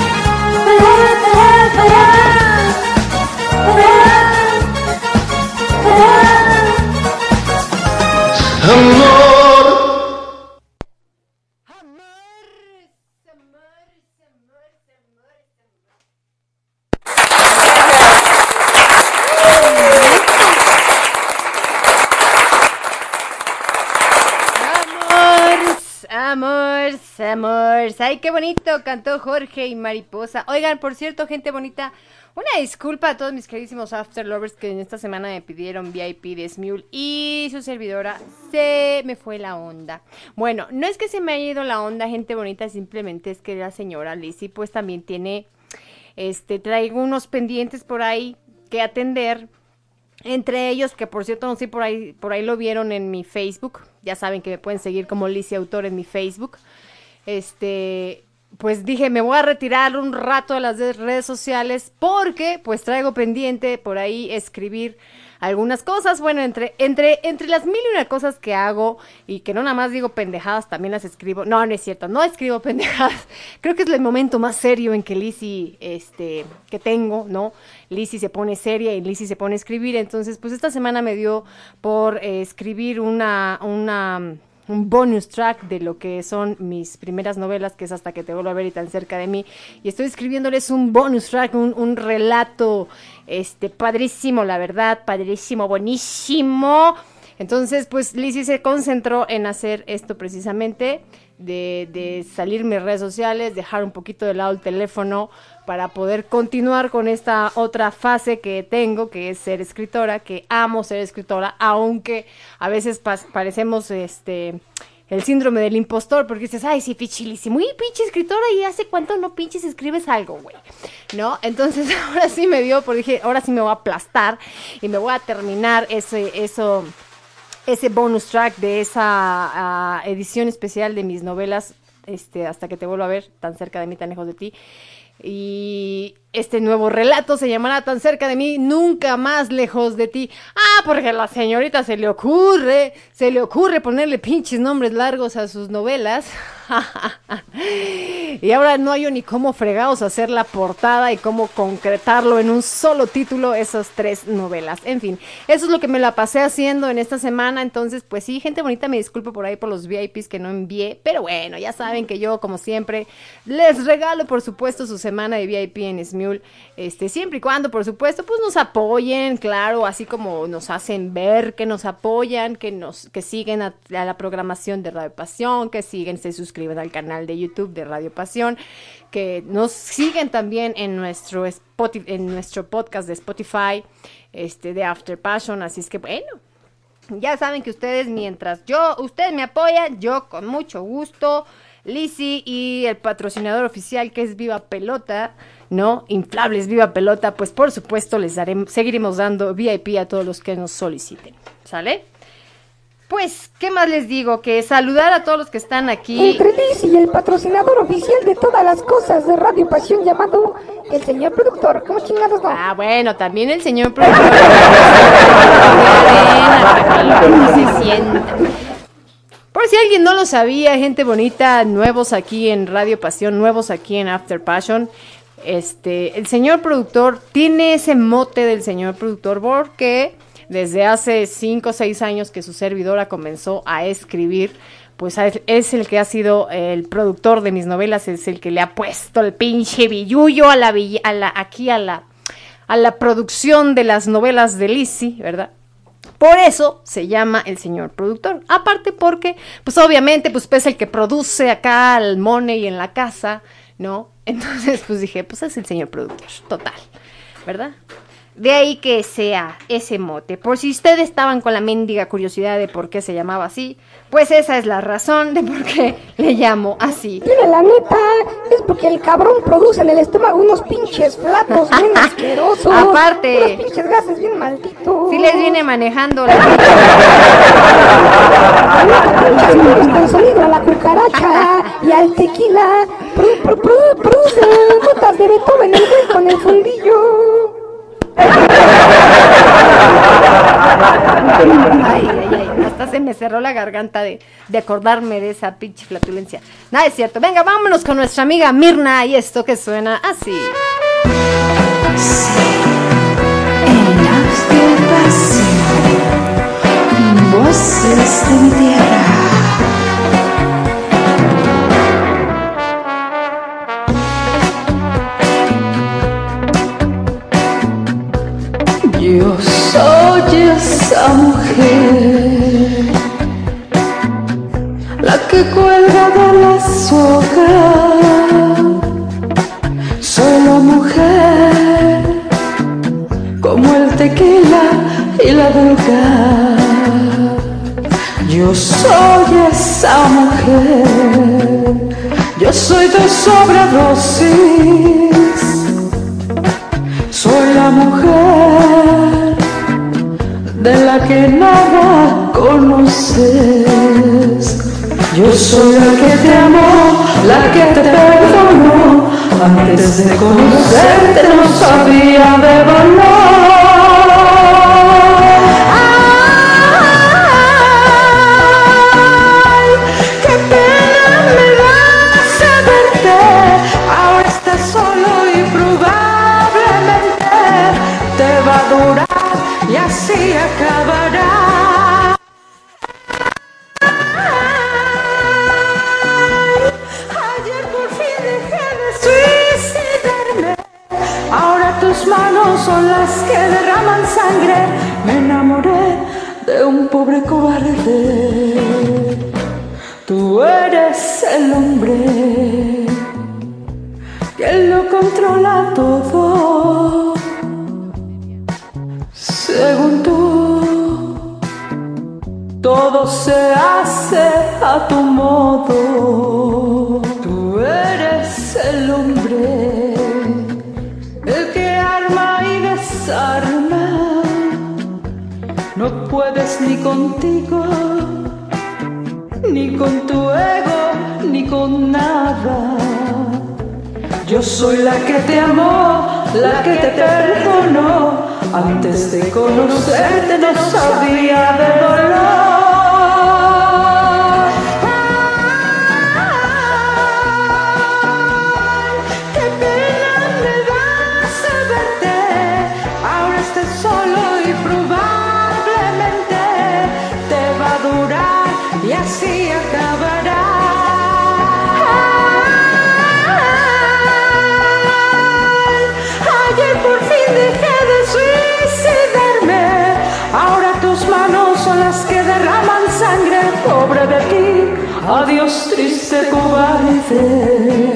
Ay, qué bonito cantó Jorge y Mariposa. Oigan, por cierto, gente bonita, una disculpa a todos mis queridísimos After Lovers que en esta semana me pidieron VIP de Smule y su servidora se me fue la onda. Bueno, no es que se me haya ido la onda, gente bonita, simplemente es que la señora Lizzie pues también tiene, este, traigo unos pendientes por ahí que atender. Entre ellos, que por cierto, no sé, por ahí, por ahí lo vieron en mi Facebook. Ya saben que me pueden seguir como Lizzie Autor en mi Facebook. Este, pues dije, me voy a retirar un rato de las de- redes sociales porque pues traigo pendiente por ahí escribir algunas cosas. Bueno, entre, entre, entre las mil y una cosas que hago y que no nada más digo pendejadas, también las escribo. No, no es cierto, no escribo pendejadas. Creo que es el momento más serio en que Lizzie, este, que tengo, ¿no? Lizzie se pone seria y Lizzie se pone a escribir. Entonces, pues esta semana me dio por eh, escribir una, una, un bonus track de lo que son mis primeras novelas, que es hasta que te vuelvo a ver y tan cerca de mí. Y estoy escribiéndoles un bonus track, un, un relato, este, padrísimo, la verdad, padrísimo, buenísimo. Entonces, pues Lizzie se concentró en hacer esto precisamente, de, de salir mis redes sociales, dejar un poquito de lado el teléfono para poder continuar con esta otra fase que tengo, que es ser escritora, que amo ser escritora, aunque a veces parecemos este el síndrome del impostor, porque dices, ay, sí, pichilísimo, y pinche escritora, y hace cuánto no pinches escribes algo, güey, ¿no? Entonces ahora sí me dio, porque dije, ahora sí me voy a aplastar y me voy a terminar ese, eso, ese bonus track de esa ah, edición especial de mis novelas, este, hasta que te vuelvo a ver, tan cerca de mí, tan lejos de ti. Y este nuevo relato se llamará Tan cerca de mí, nunca más lejos de ti. Ah, porque a la señorita se le ocurre, se le ocurre ponerle pinches nombres largos a sus novelas. y ahora no hay ni cómo fregados hacer la portada y cómo concretarlo en un solo título esas tres novelas. En fin, eso es lo que me la pasé haciendo en esta semana. Entonces, pues sí, gente bonita, me disculpo por ahí por los VIPs que no envié. Pero bueno, ya saben que yo, como siempre, les regalo, por supuesto, su semana de VIP en Este, siempre y cuando, por supuesto, pues nos apoyen, claro, así como nos hacen ver que nos apoyan, que nos, que siguen a, a la programación de Radio Pasión, que siguen, se suscriben al canal de YouTube de Radio Pasión, que nos siguen también en nuestro Spotify, en nuestro podcast de Spotify, este, de After Passion. Así es que bueno, ya saben que ustedes, mientras yo, ustedes me apoyan, yo con mucho gusto. Lizzy y el patrocinador oficial que es Viva Pelota, ¿no? Inflables Viva Pelota, pues por supuesto les daremos, seguiremos dando VIP a todos los que nos soliciten. ¿Sale? Pues, ¿qué más les digo? Que saludar a todos los que están aquí. Entre Liz y el patrocinador oficial de todas las cosas de Radio Pasión llamado el señor productor. ¿Cómo chingados no? Ah, bueno, también el señor productor. Se sienta. Por si alguien no lo sabía, gente bonita, nuevos aquí en Radio Pasión, nuevos aquí en After Passion. Este, el señor productor tiene ese mote del señor productor porque desde hace 5 o 6 años que su servidora comenzó a escribir, pues es- el que ha sido el productor de mis novelas, es el que le ha puesto el pinche billullo a la, a la aquí a la a la producción de las novelas de Lizzie, ¿verdad? Por eso se llama el señor productor. Aparte porque, pues obviamente, pues es el que produce acá el money en la casa, ¿no? Entonces, pues dije, pues es el señor productor, total, ¿verdad? De ahí que sea ese mote. Por si ustedes estaban con la mendiga curiosidad de por qué se llamaba así, pues esa es la razón de por qué le llamo así. Mira, la neta, es porque el cabrón produce en el estómago unos pinches platos bien asquerosos. Aparte. Unos pinches gases bien malditos. Si les viene manejando la... La cucaracha y al tequila. Pro- pro- pro- produce notas de Beethoven el con el fundillo. Ay, ay, ay, hasta se me cerró la garganta de, de acordarme de esa pinche flatulencia. Nada, es cierto. Venga, vámonos con nuestra amiga Mirna y esto que suena así. Voces de mi tierra. Yo soy esa mujer, la que cuelga de la soga. Soy la mujer como el tequila y la droga. Yo soy esa mujer, yo soy de sobredosis. Soy la mujer de la que nada conoces. Yo soy la que te amó, la que te perdonó. Antes de conocerte no sabía de valor. Ay, qué son las que derraman sangre. Me enamoré de un pobre cobarde. Tú eres el hombre que lo controla todo. Según tú, todo se hace a tu modo. Tú eres el hombre, No puedes ni contigo, ni con tu ego, ni con nada. Yo soy la que te amó, la que te perdonó. Antes de conocerte no sabía de dolor. Cobarde.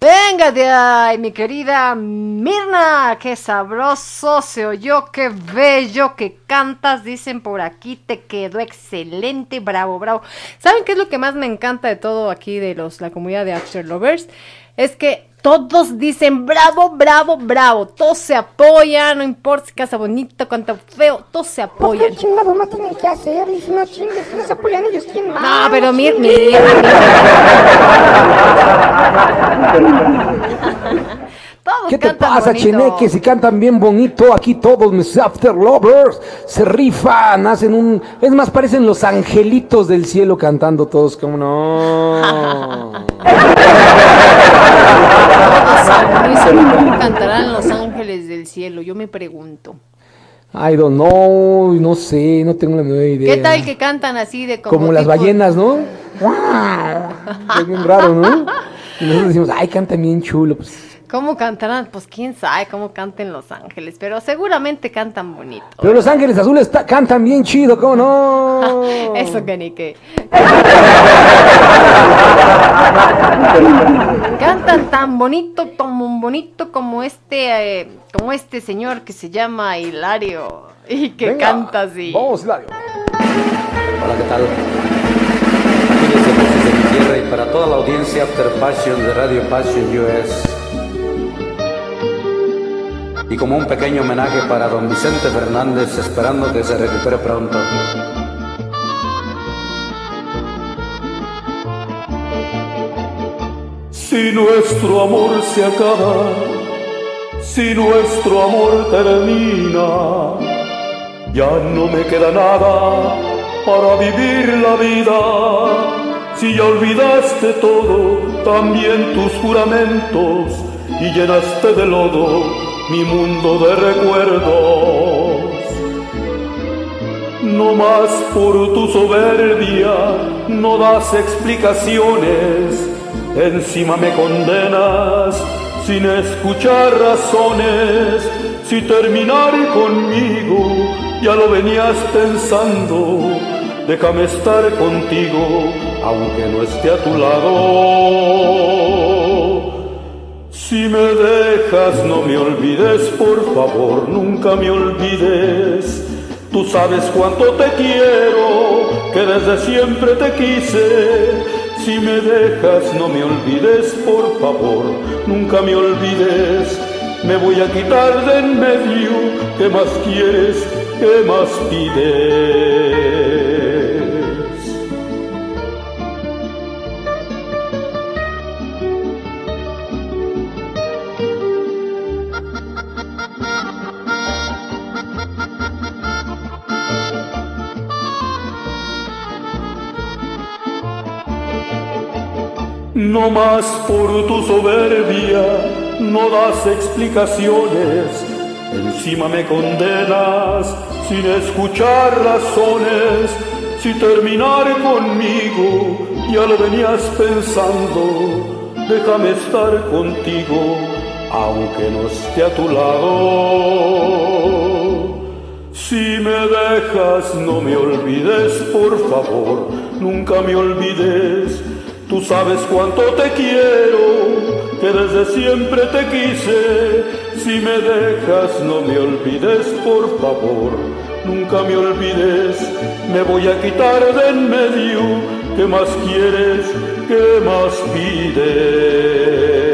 Venga de mi querida Mirna, qué sabroso se oyó, qué bello que cantas, dicen por aquí, te quedó excelente, bravo, bravo. ¿Saben qué es lo que más me encanta de todo aquí de los la comunidad de After Lovers? Es que todos dicen bravo, bravo, bravo, todos se apoyan, no importa si casa bonito, canta feo, todos se apoyan. ¿Qué chingado más tienen que hacer? Y si no chingues, si no se apoyan ellos, ¿quién más? No, pero mir, chingues. mir, Todos ¿Qué te pasa, bonito. Cheneque? Si cantan bien bonito, aquí todos mis after lovers se rifan, hacen un... Es más, parecen los angelitos del cielo cantando todos como no. ¿Cómo cantarán los ángeles del cielo? Yo me pregunto. I don't know, no sé, no tengo la menor idea. ¿Qué tal que cantan así de como, Como las tipo- ballenas, ¿no? Es bien raro, ¿no? Y nosotros decimos, ay, canta bien chulo. Pues, ¿Cómo cantarán? Pues quién sabe cómo canten los ángeles, pero seguramente cantan bonito. pero los ángeles azules ta- cantan bien chido, ¿cómo no? Eso que ni que. Cantan tan bonito, tan bonito como este, eh, como este señor que se llama Hilario y que Venga, canta así. Vamos, Hilario. Hola, ¿qué tal? Aquí desde mi Tierra y para toda la audiencia After Passion de Radio Passion US. Y como un pequeño homenaje para don Vicente Fernández, esperando que se recupere pronto. Si nuestro amor se acaba, si nuestro amor termina, ya no me queda nada para vivir la vida. Si ya olvidaste todo, también tus juramentos, y llenaste de lodo mi mundo de recuerdos. No más por tu soberbia, no das explicaciones, encima me condenas sin escuchar razones. Si terminar conmigo ya lo venías pensando, déjame estar contigo aunque no esté a tu lado. Si me dejas, no me olvides, por favor, nunca me olvides. Tú sabes cuánto te quiero, que desde siempre te quise. Si me dejas, no me olvides, por favor, nunca me olvides. Me voy a quitar de en medio, ¿qué más quieres? ¿Qué más pides? No más por tu soberbia, no das explicaciones, encima me condenas sin escuchar razones. Si terminar conmigo ya lo venías pensando, déjame estar contigo, aunque no esté a tu lado. Si me dejas, no me olvides, por favor, nunca me olvides. Tú sabes cuánto te quiero, que desde siempre te quise. Si me dejas, no me olvides, por favor, nunca me olvides. Me voy a quitar de en medio, ¿qué más quieres? ¿Qué más pides?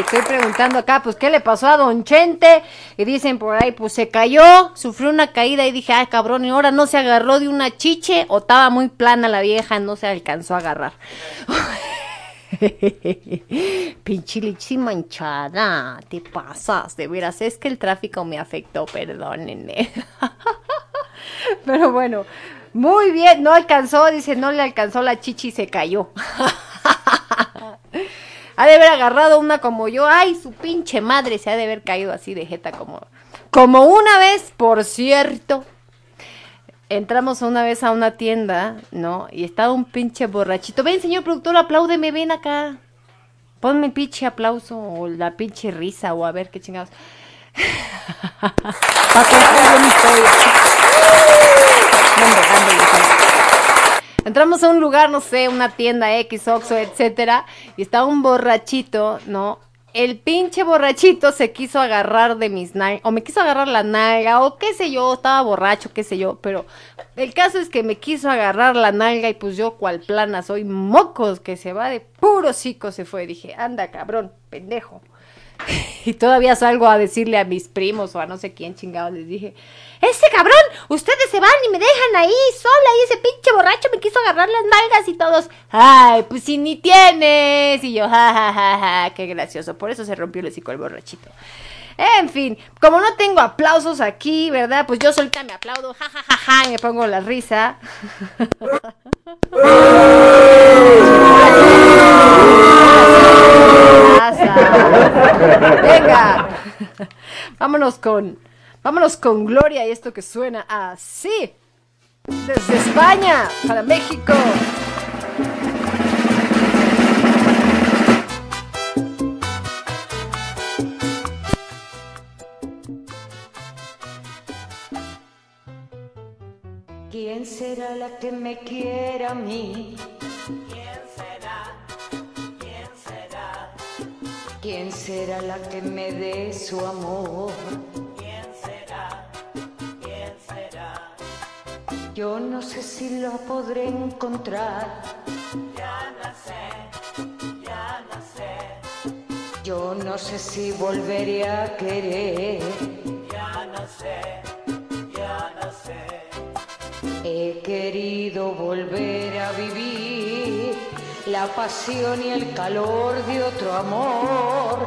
Estoy preguntando acá, pues, ¿qué le pasó a Don Chente? Y dicen por ahí, pues, se cayó, sufrió una caída y dije, ay, cabrón, y ahora no se agarró de una chiche o estaba muy plana la vieja, no se alcanzó a agarrar. Pinchilichi manchada, te pasas, de veras, es que el tráfico me afectó, perdónenme. Pero bueno, muy bien, no alcanzó, dice, no le alcanzó la chichi y se cayó. ha de haber agarrado una como yo, ay, su pinche madre se ha de haber caído así de jeta como, como una vez, por cierto. Entramos una vez a una tienda, ¿no? Y estaba un pinche borrachito. Ven, señor productor, apláudeme, ven acá. Ponme pinche aplauso o la pinche risa o a ver qué chingados. Para contar mi historia. Entramos a un lugar, no sé, una tienda X, Oxxo, etcétera, y estaba un borrachito, ¿no? El pinche borrachito se quiso agarrar de mis nalgas, o me quiso agarrar la nalga, o qué sé yo, estaba borracho, qué sé yo, pero el caso es que me quiso agarrar la nalga y pues yo cual plana soy mocos que se va de puro cico se fue. Dije, anda cabrón, pendejo. Y todavía salgo a decirle a mis primos o a no sé quién chingados les dije, ese cabrón, ustedes se van y me dejan ahí sola y ese pinche borracho me quiso agarrar las nalgas y todos, ay, pues si ni tienes. Y yo, ja, ja, ja, ja, qué gracioso. Por eso se rompió el hocico el borrachito. En fin, como no tengo aplausos aquí, ¿verdad? Pues yo solita me aplaudo, ja, ja, ja, ja, y me pongo la risa. Venga, vámonos con, vámonos con Gloria y esto que suena así. Desde España para México. ¿Quién será la que me quiera a mí? Será la que me dé su amor? ¿Quién será? ¿Quién será? Yo no sé si lo podré encontrar. Ya no sé, ya no sé, Yo no sé si volveré a querer. ya no sé, ya no sé. He querido volver a vivir la pasión y el calor de otro amor,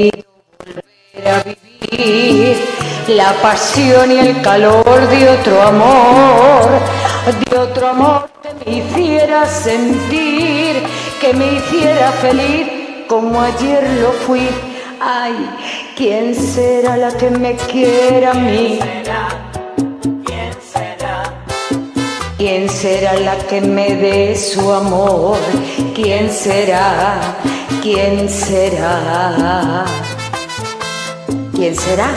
Quiero volver a vivir la pasión y el calor de otro amor, de otro amor que me hiciera sentir, que me hiciera feliz como ayer lo fui. Ay, ¿quién será la que me quiera a mí? ¿Quién será? ¿Quién será la que me dé su amor? ¿Quién será? ¿Quién será? ¿Quién será?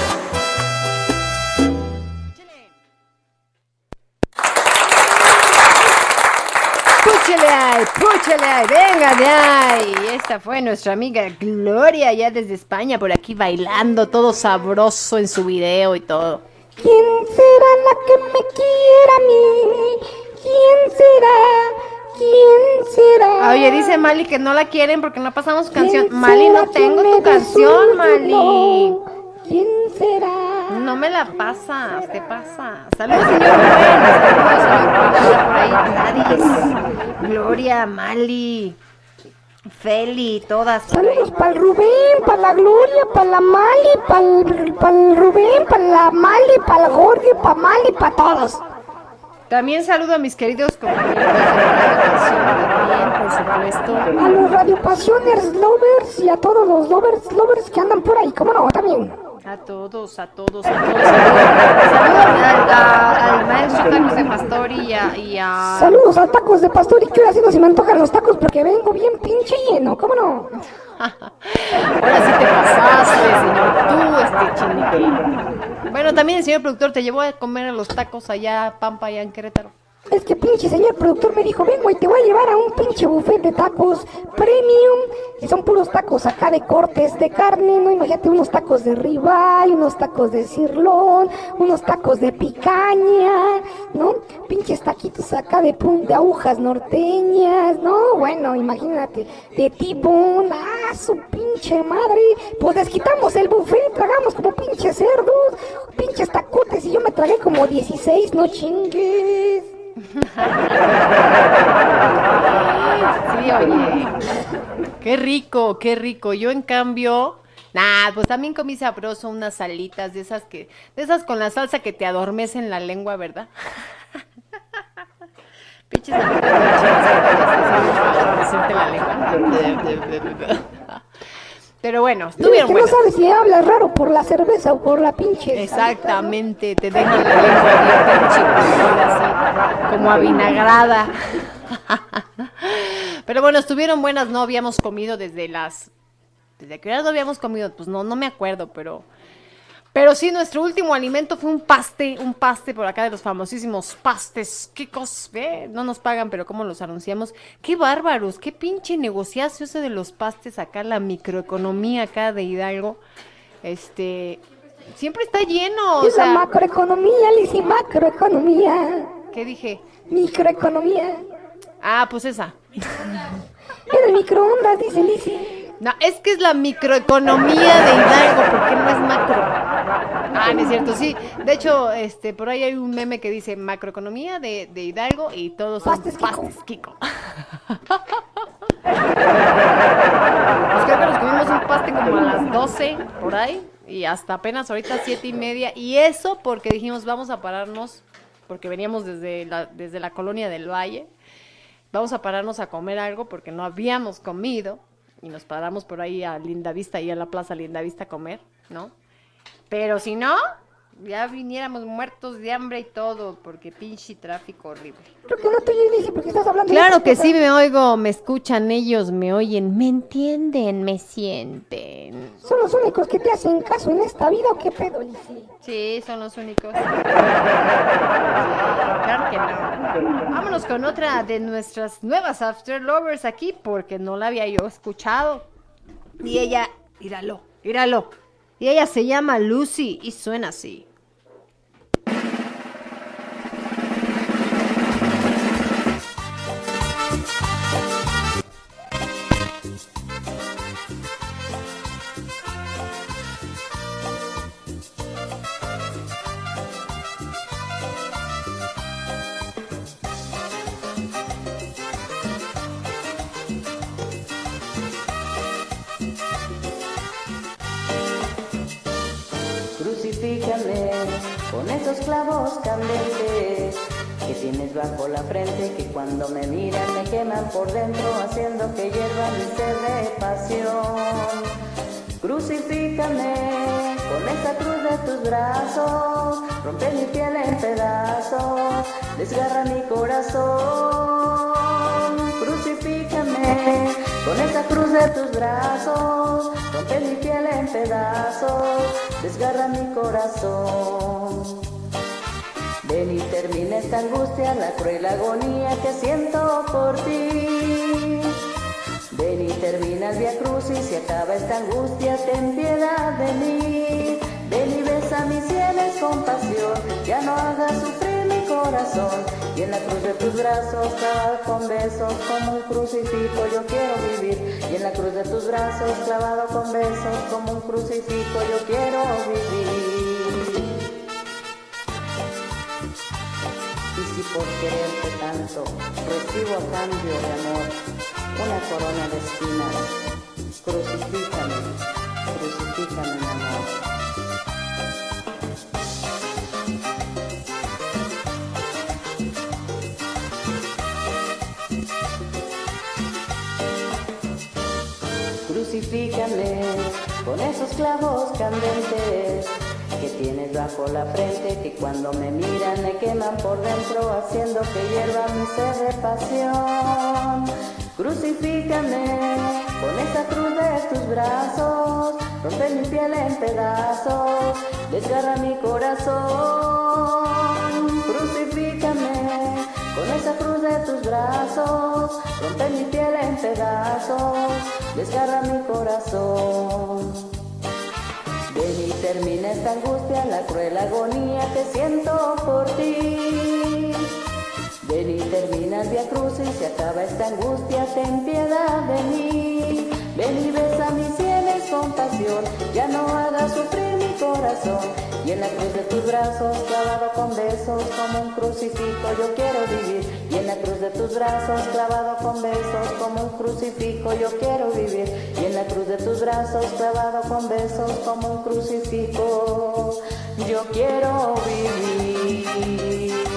Púchele ahí, púchele ahí, venga de ahí. Esta fue nuestra amiga Gloria, ya desde España, por aquí bailando, todo sabroso en su video y todo. ¿Quién será la que me quiera a mí? ¿Quién será? ¿Quién será? Oye, dice Mali que no la quieren porque no pasamos su canción. ¿Quién Mali, no tengo tu canción, Mali. ¿Quién será? No me la pasas, te pasa. Saludos, señor Rubén. Saludos, señor Rubén, por ahí. Gladys, Gloria, Mali, Feli, todas. Saludos para el Rubén, para la Gloria, para la Mali, para el, Rubén, para la Mali, para el Jorge, para Mali, para todos. También saludo a mis queridos compañeros de. A los Radio Pasioners lovers y a todos los lovers, lovers que andan por ahí, ¿cómo no? También. A todos, a todos, a todos. Saludos al, a- al maestro Tacos de Pastor y a, y a- Saludos a tacos de pastor y que ahora sí no se me antojan los tacos porque vengo bien pinche lleno, ¿cómo no? Ahora sí te pasaste, señor. Tú, este chinique. Bueno, también el señor productor te llevó a comer a los tacos allá, Pampa, allá en Querétaro. Es que pinche señor productor me dijo, vengo y te voy a llevar a un pinche buffet de tacos premium. Y son puros tacos acá de cortes de carne, ¿no? Imagínate unos tacos de ribeye, unos tacos de cirlón, unos tacos de picaña, ¿no? Pinches taquitos acá de, pun- de agujas norteñas, ¿no? Bueno, imagínate, de tibón, ah, su pinche madre. Pues desquitamos el buffet, tragamos como pinches cerdos, pinches tacotes y yo me tragué como 16, no chingues. Sí, oye. Qué rico, qué rico. Yo en cambio, nah, pues también comí sabroso unas salitas de esas que, de esas con la salsa que te adormecen la lengua, ¿verdad? Pinches la lengua. Pero bueno, estuvieron que no buenas. sabes si hablas raro por la cerveza o por la pinche. Exactamente, te dejan la lengua así, como avinagrada. Pero bueno, estuvieron buenas, no habíamos comido desde las... ¿Desde qué hora no habíamos comido? Pues no, no me acuerdo, pero... Pero sí, nuestro último alimento fue un paste, un paste por acá de los famosísimos pastes. Kikos, ¿ve? No nos pagan, pero ¿cómo los anunciamos? ¡Qué bárbaros! ¡Qué pinche negociazo ese de los pastes acá, la microeconomía acá de Hidalgo! Este... Siempre está lleno, o es la macroeconomía, Lizzy, macroeconomía. ¿Qué dije? Microeconomía. Ah, pues esa. Es microondas, dice Lizzy. No, es que es la microeconomía de Hidalgo, porque no es macro. Ah, no es cierto, sí. De hecho, este, por ahí hay un meme que dice macroeconomía de, de Hidalgo y todos son Pastes. Kiko. Pues creo que nos comimos un paste como a las 12, por ahí, y hasta apenas ahorita siete y media. Y eso porque dijimos, vamos a pararnos, porque veníamos desde la, desde la colonia del Valle. Vamos a pararnos a comer algo porque no habíamos comido y nos paramos por ahí a Lindavista y a la Plaza Lindavista a comer, ¿no? Pero si no, Ya viniéramos muertos de hambre y todo, porque pinche tráfico horrible. Creo que no te oyes, Lizzy, porque estás hablando de Claro otra que sí me oigo, me escuchan ellos, me oyen, me entienden, me sienten. Son los únicos que te hacen caso en esta vida, ¿o qué pedo, Lizzy? Sí, son los únicos. Claro que no. Vámonos con otra de nuestras nuevas After Lovers aquí, porque no la había yo escuchado. Y ella, míralo, míralo. Y ella se llama Lucy y suena así. Esos clavos candentes que tienes bajo la frente que cuando me miran me queman por dentro haciendo que hierva mi sed de pasión. Crucifícame con esa cruz de tus brazos, rompe mi piel en pedazos, desgarra mi corazón. Crucifícame con esa cruz de tus brazos, rompe mi piel en pedazos, desgarra mi corazón. Ven y termina esta angustia, la cruel agonía que siento por ti. Ven y termina el via crucis y acaba esta angustia, ten piedad de mí. Ven y besa mis sienes con pasión, ya no hagas sufrir mi corazón. Y en la cruz de tus brazos, clavado con besos, como un crucifijo yo quiero vivir. Y en la cruz de tus brazos, clavado con besos, como un crucifijo yo quiero vivir. Por quererte tanto recibo a cambio de amor una corona de espinas, crucifícame, crucifícame mi amor. Crucifícame con esos clavos candentes que tienes bajo la frente que cuando me miran me queman por dentro haciendo que hierva mi sed de pasión. Crucifícame con esa cruz de tus brazos, rompe mi piel en pedazos, desgarra mi corazón. Crucifícame con esa cruz de tus brazos, rompe mi piel en pedazos, desgarra mi corazón. Termina esta angustia, la cruel agonía que siento por ti. Ven y termina el via crucis se acaba esta angustia, ten piedad de mí. Ven y besa mis sienes con pasión, ya no hagas sufrir mi corazón. Y en la cruz de tus brazos, clavado con besos, como un crucifijo yo quiero vivir. Y en la cruz de tus brazos, clavado con besos, como un crucifijo yo quiero vivir. Y en la cruz de tus brazos, clavado con besos, como un crucifijo yo quiero vivir.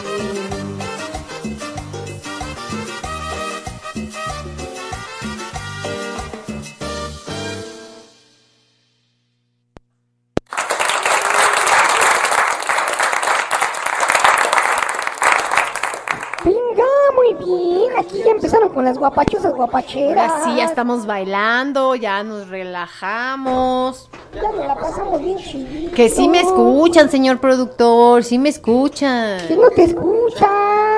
Las guapachosas guapacheras. Ahora sí, ya estamos bailando, ya nos relajamos. Ya nos la pasamos bien. Que sí me escuchan, señor productor, sí me escuchan. Que no te escucha.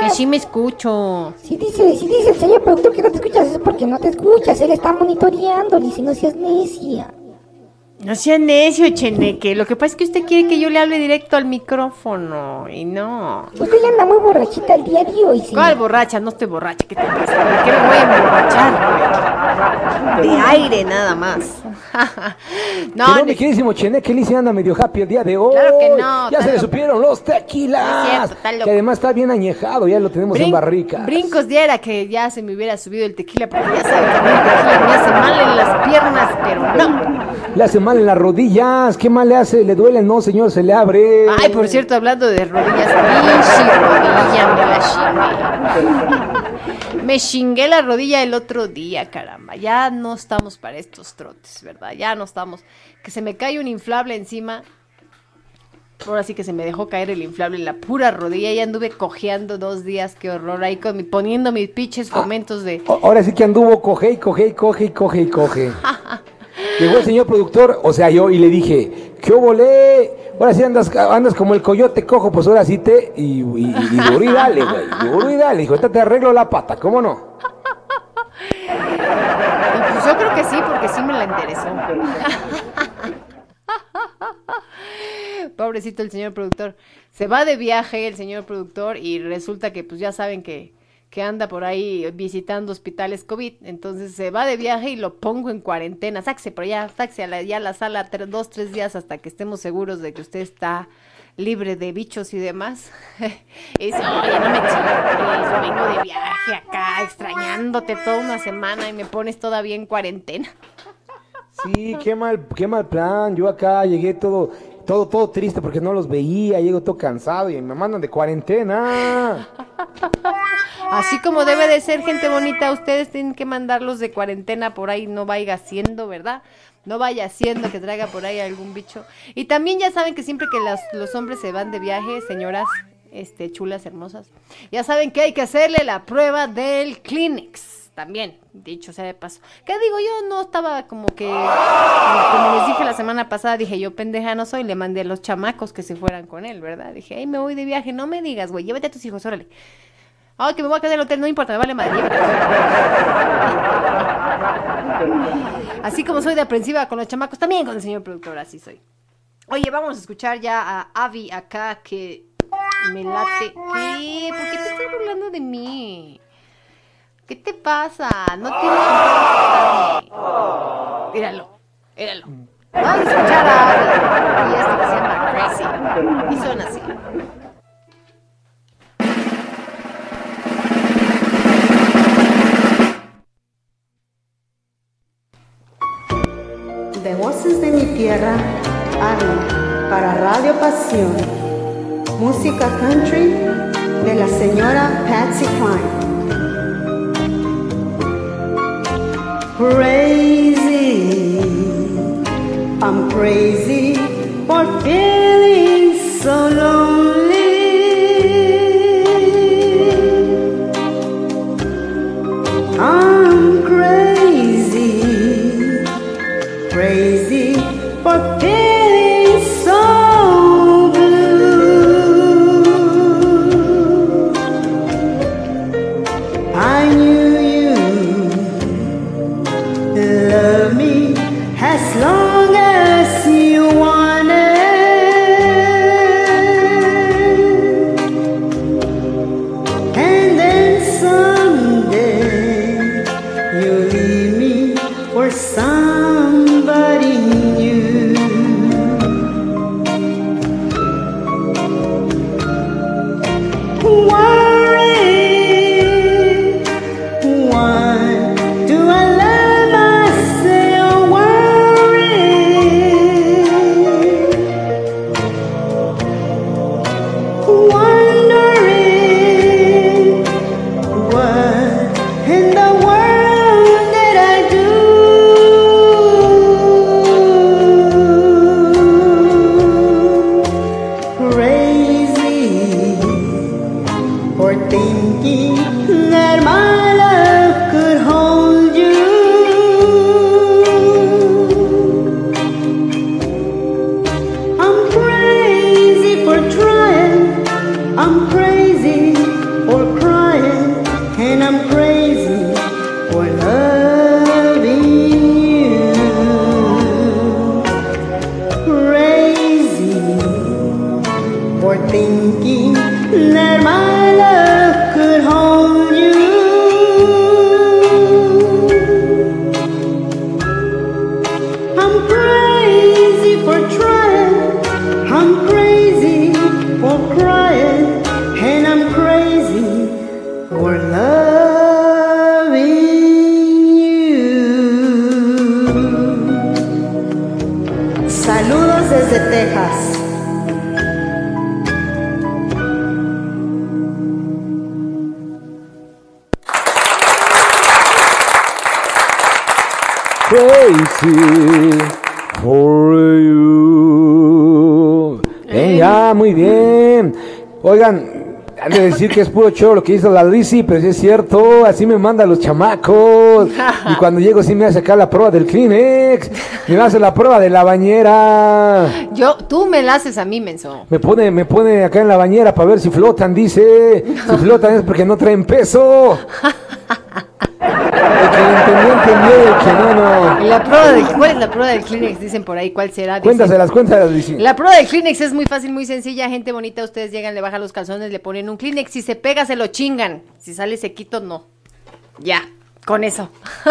Que sí me escucho. Si dice, si dice el señor productor que no te escuchas, es porque no te escuchas. Él está monitoreando, si no seas necia. No sea necio, Cheneque. Lo que pasa es que usted quiere que yo le hable directo al micrófono y no. Usted anda muy borrachita el día de hoy, señor. ¿Cuál borracha? No estoy borracha. ¿Qué te pasa? ¿De qué me voy a emborrachar? De aire nada más. No, no, no, mi queridísimo Chené, que Lizzy anda medio happy el día de hoy. Claro que no, Ya se le supieron los tequilas. Es cierto, que además está bien añejado, ya lo tenemos en barrica. Brincos diera que ya se me hubiera subido el tequila, porque ya sabe que el tequila me hace mal en las piernas, pero no. Le hace mal en las rodillas. ¿Qué mal le hace? ¿Le duele? No, señor, se le abre. Ay, por cierto, hablando de rodillas, pinche rodilla, me la chingué. Me chingué la rodilla el otro día, caramba. Ya no estamos para estos trotes, ¿verdad? Ya no estamos. Que se me cae un inflable encima. ahora sí que se me dejó caer el inflable en la pura rodilla y anduve cojeando dos días, qué horror, ahí con mi, poniendo mis pinches fomentos de... Ahora sí que anduvo coge y coge y coge y coge y coge. Llegó el señor productor, o sea, yo, y le dije, ¿qué volé? Ahora sí andas, andas como el coyote cojo, pues ahora sí te... Y, y, y y dale, güey. Y dale. Dijo, te arreglo la pata, ¿cómo no? Pues yo creo que sí, porque sí me la enderezó. Pobrecito el señor productor. Se va de viaje el señor productor y resulta que pues ya saben que, que anda por ahí visitando hospitales COVID. Entonces se va de viaje y lo pongo en cuarentena. Sáquese por allá, sáquese a la, ya a la sala dos, tres días hasta que estemos seguros de que usted está libre de bichos y demás. y dice, oye, no me chingues, yo vengo de viaje acá extrañándote toda una semana y me pones todavía en cuarentena. Sí, qué mal, qué mal plan. Yo acá llegué todo, todo, todo triste porque no los veía, llego todo cansado y me mandan de cuarentena. Así como debe de ser, gente bonita, ustedes tienen que mandarlos de cuarentena por ahí, no vaya haciendo, ¿verdad? No vaya haciendo que traiga por ahí algún bicho. Y también ya saben que siempre que las- los hombres se van de viaje, señoras, este, chulas, hermosas, ya saben que hay que hacerle la prueba del Kleenex. También, dicho sea de paso. ¿Qué digo? Yo no estaba como que, como les dije la semana pasada, dije yo pendeja no soy, le mandé a los chamacos que se fueran con él, ¿verdad? Dije, ay, me voy de viaje, no me digas, güey, llévate a tus hijos, órale. Ay, que me voy a quedar en el hotel, no importa, me vale madre. Así como soy de aprensiva con los chamacos, también con el señor productor, así soy. Oye, vamos a escuchar ya a Avi acá que me late. ¿Qué? ¿Por qué te estás burlando de mí? ¿Qué te pasa? No tienes. Míralo, míralo. Vamos a escuchar a y esto que se llama Crazy. Y suena así. De voces de mi tierra, Ari, para Radio Pasión. Música country de la señora Patsy Cline. Crazy, I'm crazy for feeling so lonely. forçar. Que es puro show lo que hizo la Lizzy, pero sí es cierto, así me manda los chamacos. Y cuando llego sí me hace acá la prueba del Kleenex, me hace la prueba de la bañera. Yo, tú me la haces a mí, menso. Me pone, me pone acá en la bañera para ver si flotan, dice. Si flotan es porque no traen peso. No, no. Y la prueba de, ¿Cuál es la prueba del Kleenex? Dicen por ahí, ¿cuál será? Dicen- Cuéntaselas, cuéntaselas, Lizzy. La prueba del Kleenex es muy fácil, muy sencilla. Gente bonita, ustedes llegan, le bajan los calzones, le ponen un Kleenex. Si se pega, se lo chingan. Si sale sequito, no. Ya, con eso.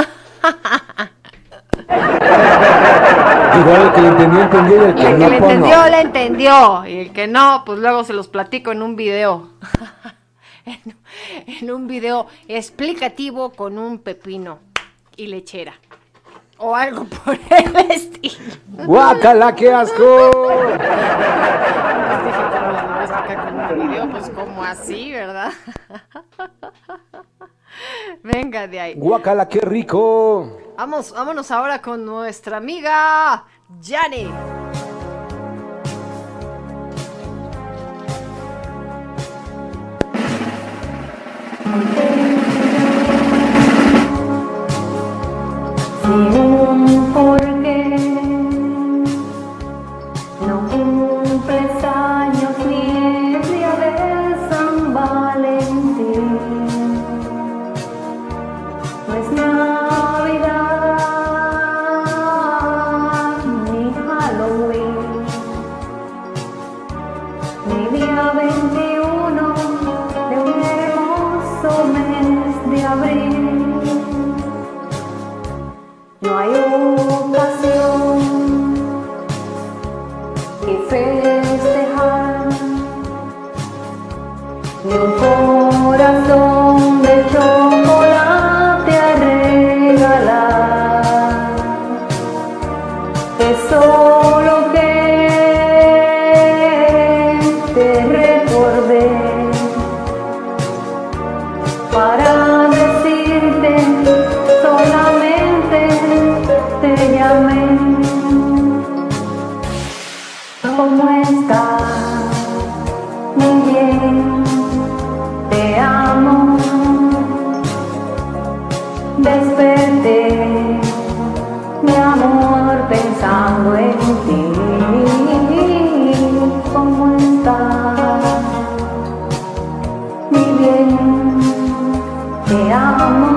Igual el que le entendió, entendió y el Y que el que no, le pues, no. entendió, le entendió. Y el que no, pues luego se los platico en un video. en, en un video explicativo con un pepino y lechera. O algo por el estilo. ¡Guácala, qué asco! Pues. Pues como así, ¿verdad? Venga de ahí. ¡Guácala, qué rico! Vamos, vámonos ahora con nuestra amiga Jane. Sin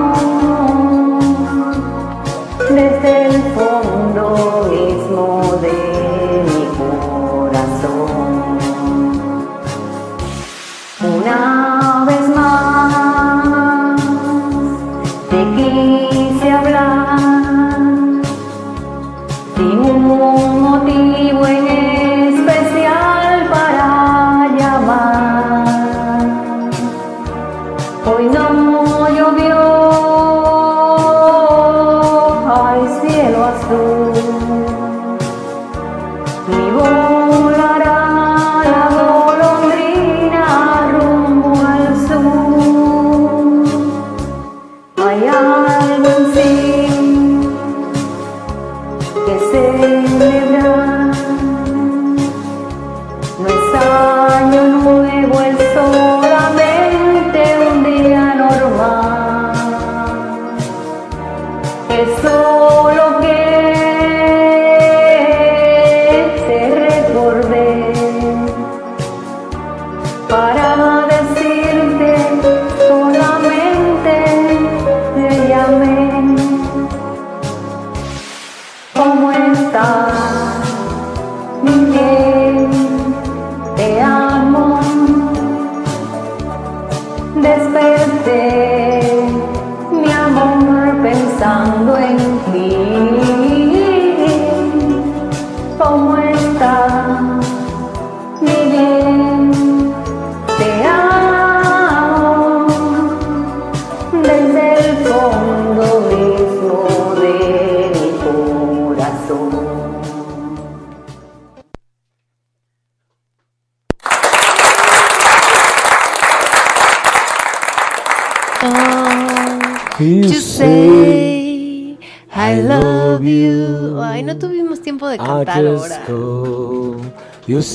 amo desde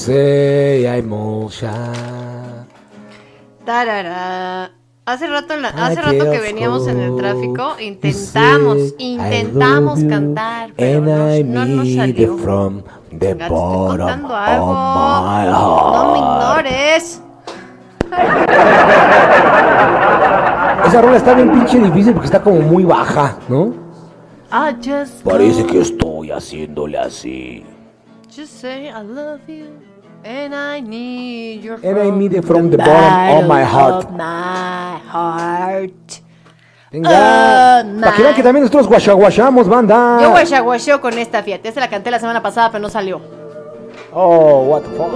say I'm. Tarara. Hace rato, en la- hace rato que veníamos en el tráfico, intentamos, intentamos cantar, pero no, no nos salió. from the Gato, estoy contando algo. No me ignores. Esa rola está bien pinche difícil porque está como muy baja, ¿no? I just Parece que estoy haciéndole así. Just say I love you and I need your And I from need it from the bottom of my heart. of my heart. Venga. Ah, Para que vean que también nosotros guachaguachamos, banda. Yo guachaguacheo con esta, fíjate. Esta la canté la semana pasada, pero no salió. Oh, what the fuck.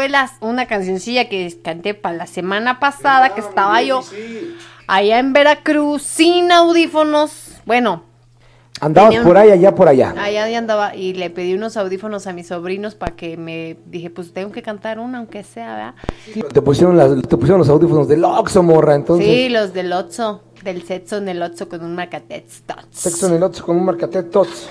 Fue las, una cancioncilla que canté para la semana pasada que estaba yo allá en Veracruz sin audífonos. Bueno, Andabas un- por ahí, allá por allá. allá ya andaba y le pedí unos audífonos a mis sobrinos para que me dije, pues tengo que cantar una, aunque sea, ¿verdad? Te pusieron, las, te pusieron los audífonos del Oxxo, morra, entonces. Sí, los del Otso, del sexo en el Otso con un marcatets tots. Sexo en el Oxxo con un marcatet tots.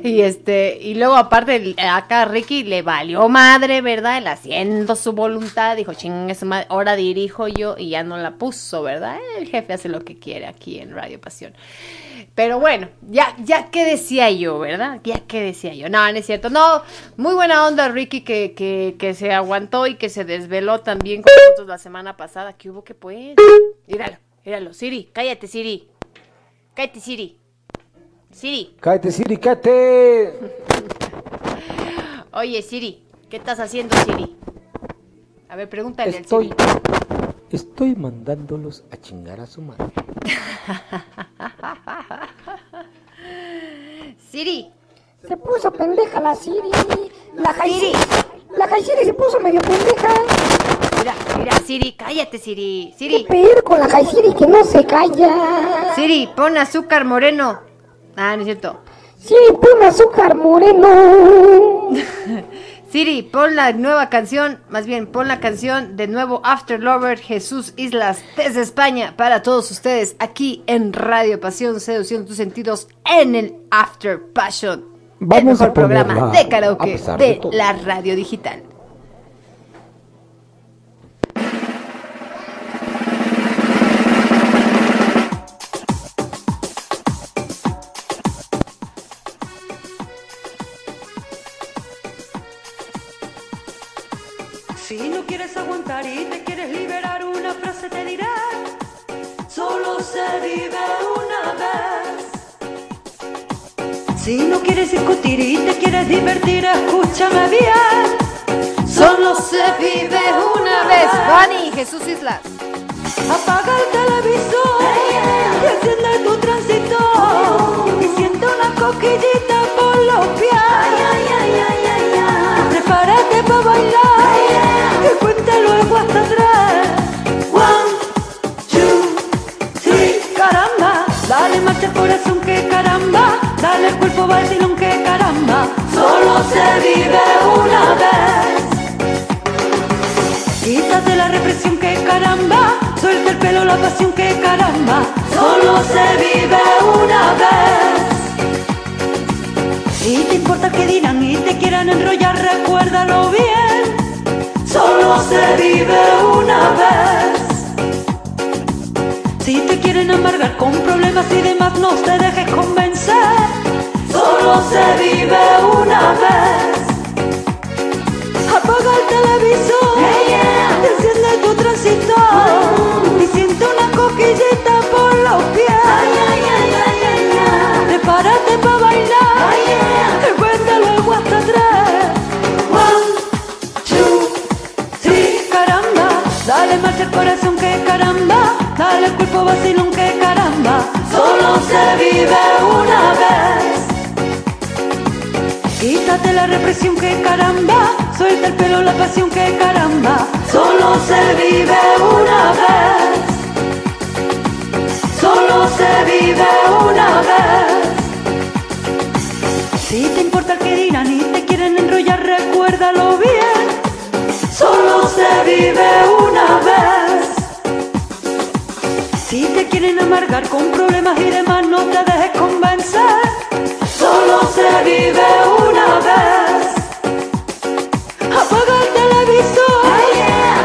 Y este, y luego aparte acá Ricky le valió madre, ¿verdad? Él haciendo su voluntad, dijo, chingue su madre, ahora dirijo yo y ya no la puso, ¿verdad? El jefe hace lo que quiere aquí en Radio Pasión. Pero bueno, ya, ya que decía yo, ¿verdad? Ya que decía yo. No, no es cierto. No, muy buena onda Ricky que, que, que se aguantó y que se desveló también con nosotros la semana pasada. ¿Qué hubo que pues? Míralo, míralo. Siri, cállate Siri. Cállate Siri. Siri. Cállate, Siri, cállate. Oye, Siri, ¿qué estás haciendo, Siri? A ver, pregúntale al Estoy, Siri. estoy mandándolos a chingar a su madre. Siri. Se puso pendeja la Siri. La Jaisiri. La Jaisiri se puso medio pendeja. Mira, mira, Siri, cállate, Siri. Siri. Pedir con la Jaisiri que no se calla. Siri, pon azúcar moreno. Ah, no es cierto. Siri, pon azúcar moreno. Siri, pon la nueva canción, más bien, pon la canción de nuevo After Lover Jesús Islas desde España para todos ustedes aquí en Radio Pasión Seduciendo tus sentidos en el After Passion. el Vamos a mejor programa ponerla, de a karaoke de la radio digital. Vez. Fanny, Jesús Islas. Apaga el televisor y enciende tu tránsito. Y siente una coquillita por los pies. Prepárate para bailar y cuenta luego hasta tres. One, two, three. Caramba, dale marcha al corazón que caramba. Dale al cuerpo vacilón que caramba. Solo se vive una vez. Represión que caramba, suelta el pelo la pasión que caramba, solo se vive una vez. Si te importa que dirán y te quieran enrollar, recuérdalo bien, solo se vive una vez. Si te quieren amargar con problemas y demás, no te dejes convencer, solo se vive una vez. Apaga el televisor, enciende tu transistor y siente una coquillita por los pies. Prepárate para bailar, y cuenta luego hasta tres. One, two, three, caramba, dale marcha al corazón que caramba, dale al cuerpo vacilón que caramba, solo se vive una vez. Quítate la represión que caramba, suelta el pelo la pasión que caramba, solo se vive una vez. Solo se vive una vez. Si te importa que dirán y te quieren enrollar, recuérdalo bien. Solo se vive una vez. Si te quieren amargar con problemas y demás, no te dejes convencer. Solo se vive una vez. Apaga el televisor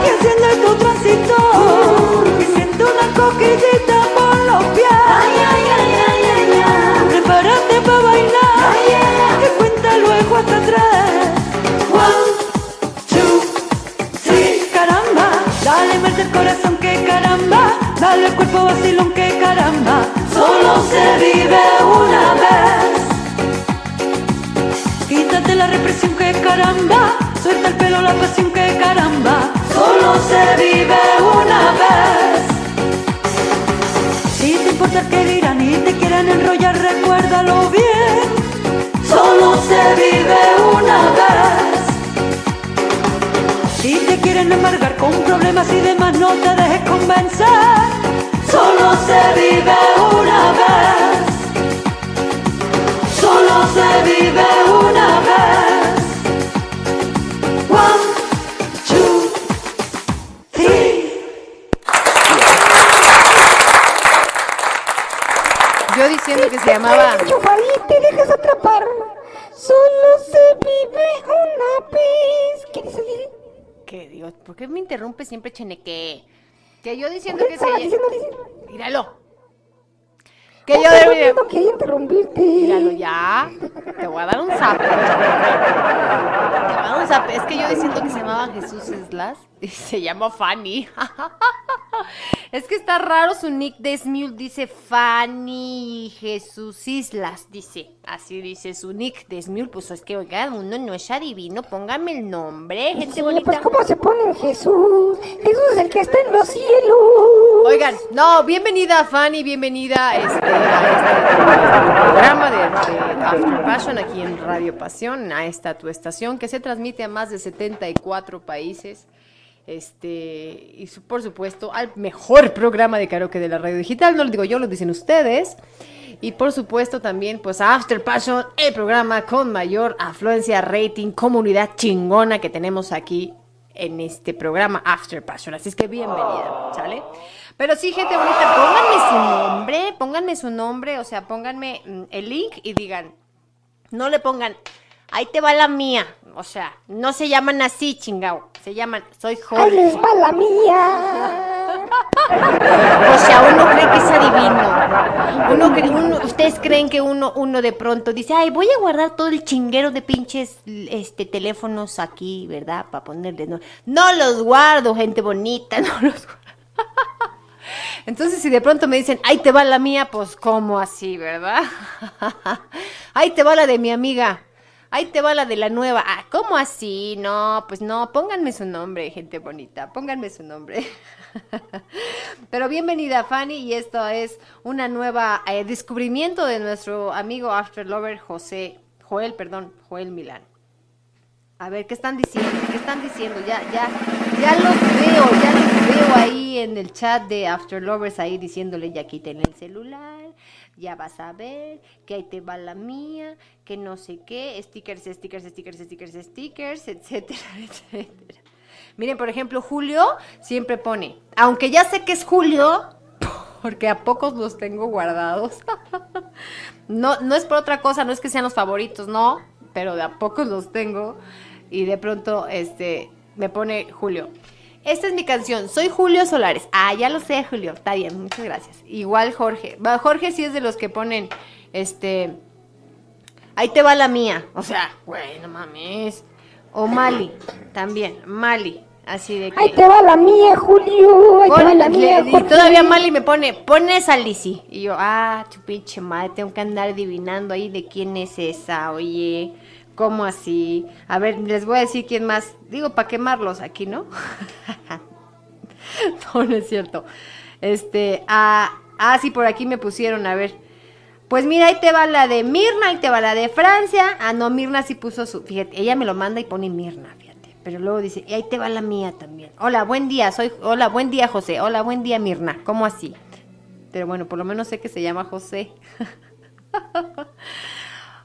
y enciende tu transistor. Y siente una coquillita por los pies. Prepárate para bailar. Que cuenta luego hasta tres. One, two, three. Caramba, dale mete el corazón que caramba. Dale el cuerpo vacilón que caramba. Solo se vive represión que caramba, suelta el pelo la pasión que caramba, solo se vive una vez. Si te importa que dirán y te quieren enrollar, recuérdalo bien, solo se vive una vez. Si te quieren amargar con problemas y demás, no te dejes convencer, solo se vive una vez. Solo se vive una vez. Que se llamaba. Chufalí, te dejas atrapar. Solo se vive una vez. ¿Qué dice? dice? ¿Qué Dios? ¿Por qué me interrumpe siempre, Cheneque? Que yo diciendo que se diciendo, diciendo. Míralo. Que yo no debería. tengo que interrumpirte. Míralo ya. Te voy a dar un zap. Te voy a dar un zap. Es que yo diciendo que se llamaba Jesús Islas y se llama Fanny. Es que está raro su nick de Smule. Dice Fanny Jesús Islas. Dice. Así dice su nick de Smule. Pues es que, oigan, uno no es adivino. Póngame el nombre, gente Sí, bonita. pues ¿cómo se pone Jesús? Jesús es el que está en los cielos. Oigan, no, bienvenida Fanny, bienvenida este, a este programa de, de After Passion aquí en Radio Pasión, a esta tu estación que se transmite a más de 74 países. Este, y por supuesto al mejor programa de karaoke de la radio digital, no lo digo yo, lo dicen ustedes. Y por supuesto también pues a After Passion, el programa con mayor afluencia, rating, comunidad chingona que tenemos aquí en este programa After Passion. Así es que bienvenida, ¿sale? Pero sí, gente bonita, pónganme su nombre, pónganme su nombre, o sea, pónganme mm, el link y digan, no le pongan, ahí te va la mía, o sea, no se llaman así, chingao, se llaman, soy Ahí Jorge. les va la mía. O sea, uno cree que es adivino. Uno cree- uno- ustedes creen que uno, uno de pronto dice, ay, voy a guardar todo el chinguero de pinches este teléfonos aquí, ¿verdad? Para ponerle. No, no los guardo, gente bonita, no los guardo. Entonces, si de pronto me dicen, ahí te va la mía, pues, ¿cómo así, verdad? ahí te va la de mi amiga. Ahí te va la de la nueva. Ah, ¿cómo así? No, pues no, pónganme su nombre, gente bonita, pónganme su nombre. Pero bienvenida Fanny y esto es una nueva eh, descubrimiento de nuestro amigo After Lover José, Joel, perdón, Joel Milán. A ver, ¿qué están diciendo? ¿Qué están diciendo? Ya, ya, ya los veo, ya los veo ahí en el chat de After Lovers ahí diciéndole ya quiten el celular, ya vas a ver, que ahí te va la mía, que no sé qué, stickers, stickers, stickers, stickers, stickers, etcétera, etcétera. Miren, por ejemplo, Julio siempre pone, aunque ya sé que es Julio, porque a pocos los tengo guardados. no, no es por otra cosa, no es que sean los favoritos, no, pero de a pocos los tengo. Y de pronto, este, me pone Julio. Esta es mi canción, soy Julio Solares. Ah, ya lo sé, Julio. Está bien, muchas gracias. Igual Jorge. Jorge sí es de los que ponen, este, ahí te va la mía. O sea, güey, no mames. O Mali, también, Mali. Así de que... Ahí te va la mía, Julio. Ahí te va la mía, y todavía Mali me pone, pon esa Lizzy. Y yo, ah, tu pinche madre, tengo que andar adivinando ahí de quién es esa, oye. ¿Cómo así? A ver, les voy a decir quién más. Digo, para quemarlos aquí, ¿no? no, no es cierto. Este, ah, ah, sí, por aquí me pusieron, a ver. Pues mira, ahí te va la de Mirna, ahí te va la de Francia. Ah, no, Mirna sí puso su. Fíjate, ella me lo manda y pone Mirna, fíjate. Pero luego dice, y ahí te va la mía también. Hola, buen día, soy. Hola, buen día, José. Hola, buen día, Mirna. ¿Cómo así? Pero bueno, por lo menos sé que se llama José.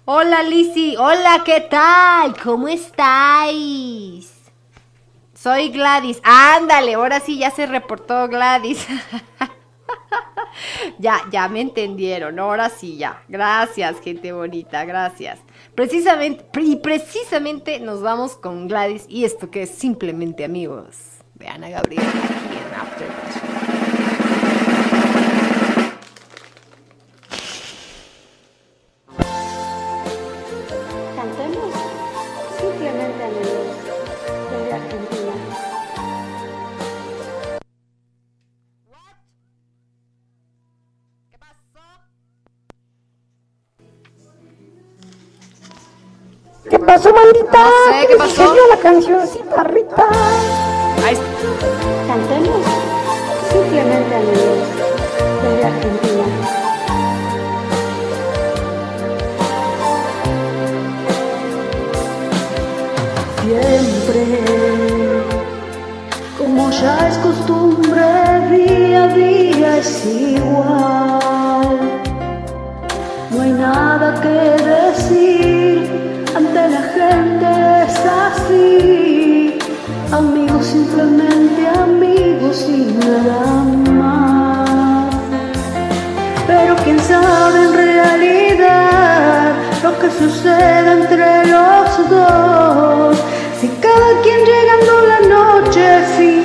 Hola, Lizzy. Hola, ¿qué tal? ¿Cómo estáis? Soy Gladys. Ándale, ahora sí ya se reportó Gladys. Ya, ya me entendieron. Ahora sí, ya. Gracias, gente bonita. Gracias. Precisamente, y precisamente nos vamos con Gladys y esto que es simplemente amigos de Ana Gabriel aquí en After desde Argentina. ¿Qué pasó, maldita? No sé, ¿qué pasó? La cancioncita, Rita. Ahí está. Cantemos simplemente amigos desde Argentina. Ya es costumbre, día a día es igual. No hay nada que decir, ante la gente es así. Amigos, simplemente amigos y nada más. Pero quién sabe en realidad lo que sucede entre los dos. Si cada quien llegando la noche finge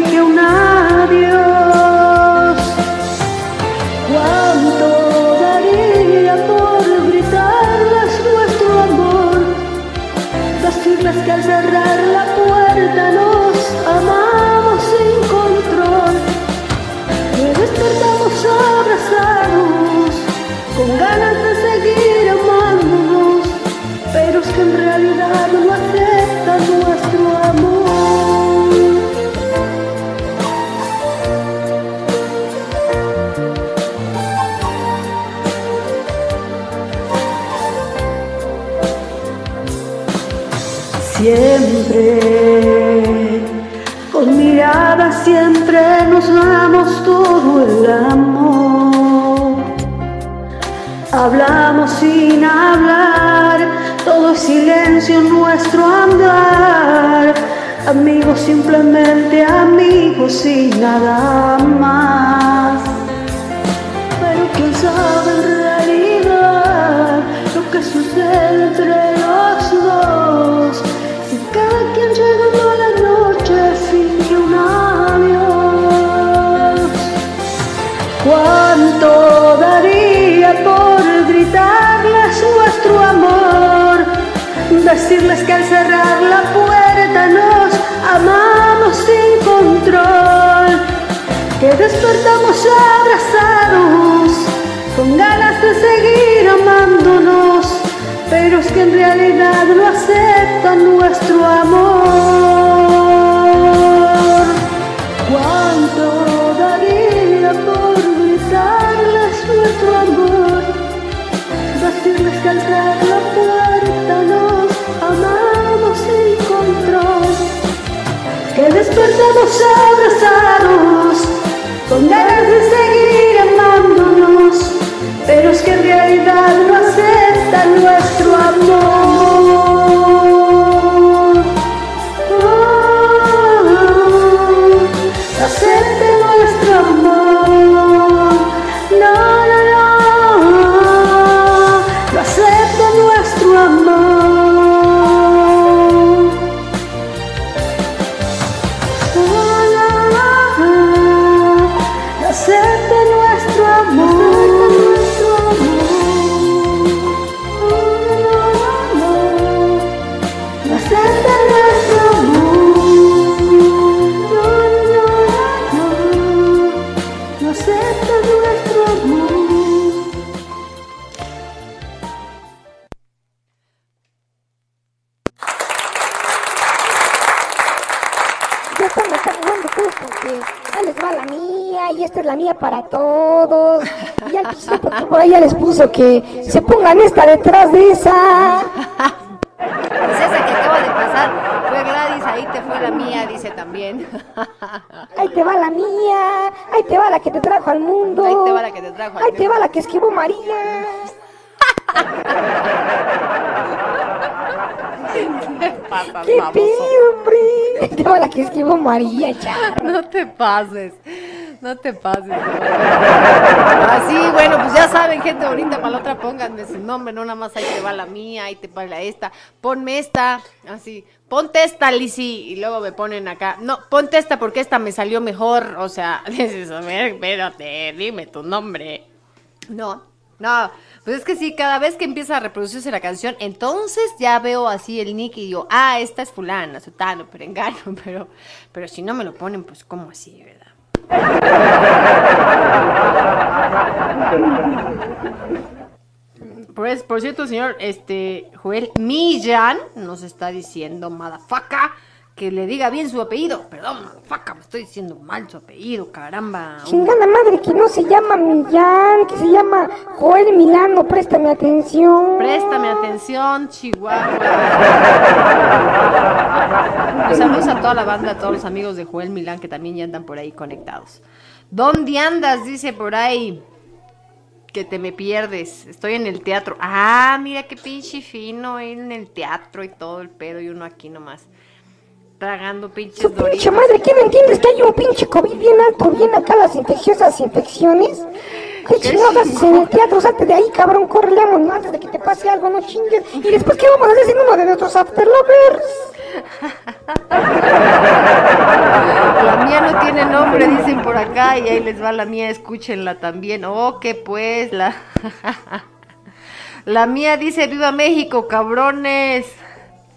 ya que se pongan esta detrás de esa. Pues esa que acaba de pasar fue Gladys, ahí te fue la mía, dice también. Ahí te va la mía, ahí te va la que te trajo al mundo. Ahí te va la que te trajo al Ahí te va la que esquivó María. ¡Qué pío, hombre! Ahí te va la que esquivó María, chao. No te pases. No te pases. Así, bueno, pues ya saben, gente bonita, para la otra pónganme su nombre, no nada más ahí te va la mía, ahí te va la esta. Ponme esta, así. Ponte esta, Lizzy, y luego me ponen acá. No, ponte esta porque esta me salió mejor. O sea, dices, a ver, espérate, dime tu nombre. No, no, pues es que sí, cada vez que empieza a reproducirse la canción, entonces ya veo así el nick y digo, ah, esta es fulana, sutano, pero engaño, pero, pero si no me lo ponen, pues ¿cómo así, verdad? Pues, por cierto, señor, este, Joel Millán nos está diciendo, madafaca, que le diga bien su apellido. Perdón, madafaca, me estoy diciendo mal su apellido, caramba. Chingada madre que no se llama Millán, que se llama Joel Milano, préstame atención. Préstame atención, Chihuahua. Pues saludos a toda la banda, a todos los amigos de Joel Milán que también ya andan por ahí conectados. ¿Dónde andas? Dice por ahí. Que te me pierdes. Estoy en el teatro. Ah, mira qué pinche fino ir en el teatro y todo el pedo y uno aquí nomás. Tragando pinches Pinche doritos. madre, ¿qué no entiendes que hay un pinche COVID bien alto, bien acá las infecciosas infecciones? ¿Qué chingados haces en el teatro? Salte de ahí, cabrón, córrele, vámonos, antes de que te pase algo, no chingues. Y después, ¿qué vamos a hacer sin uno de nuestros after lovers? La mía no tiene nombre, dicen por acá, y ahí les va la mía, escúchenla también. Oh, que pues, la... La mía dice, viva México, cabrones.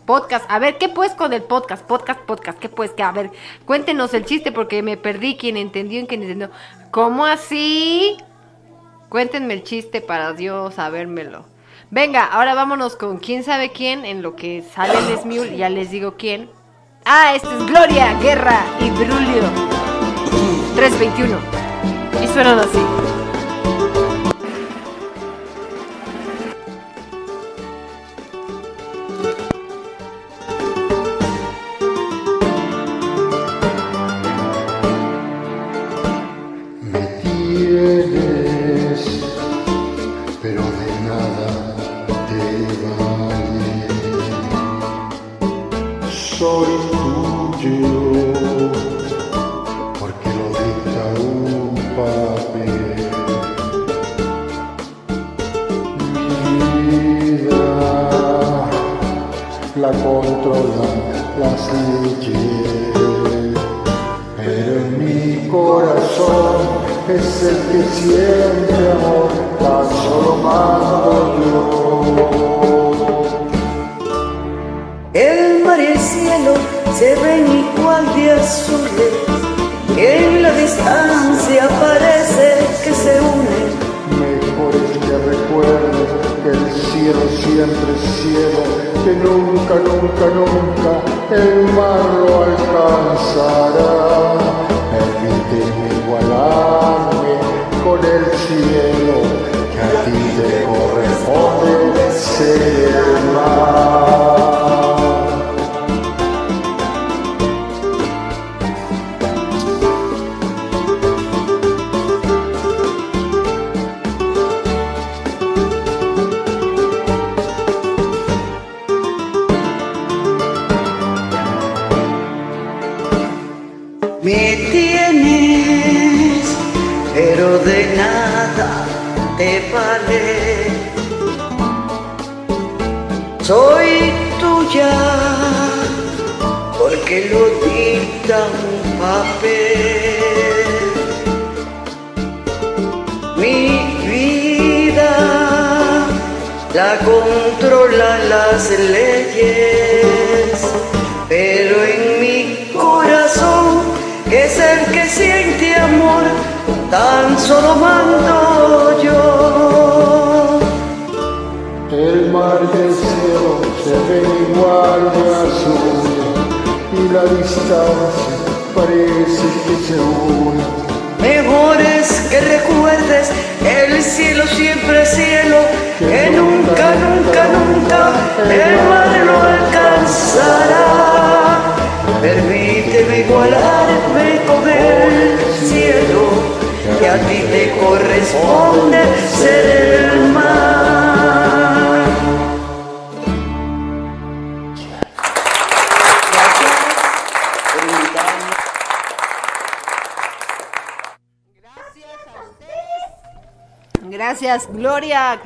Podcast, a ver, ¿qué pues con el podcast? Podcast, podcast, ¿qué pues? Que, a ver, cuéntenos el chiste porque me perdí, quien entendió, quien entendió. ¿Cómo así? Cuéntenme el chiste para Dios sabérmelo. Venga, ahora vámonos con quién sabe quién en lo que sale el Smule, ya les digo quién. Ah, este es Gloria, Guerra y Brulio. 321. Y suenan así.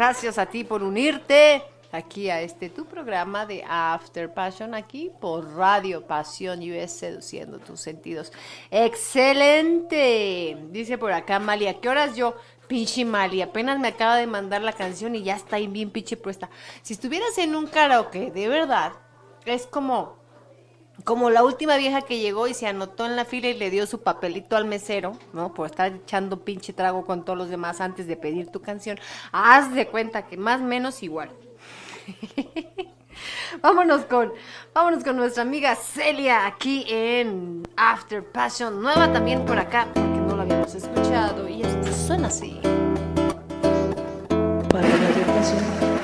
Gracias a ti por unirte aquí a este tu programa de After Passion aquí por Radio Pasión US seduciendo tus sentidos. Excelente. Dice por acá Malia, ¿qué horas yo? Pinche Mali, apenas me acaba de mandar la canción y ya está ahí bien pinche puesta. Si estuvieras en un karaoke, de verdad, es como como la última vieja que llegó y se anotó en la fila y le dio su papelito al mesero, ¿no? Por estar echando pinche trago con todos los demás antes de pedir tu canción. Haz de cuenta que más o menos igual. vámonos con, vámonos con nuestra amiga Celia aquí en After Passion, nueva también por acá, porque no la habíamos escuchado y esto suena así. Para Radio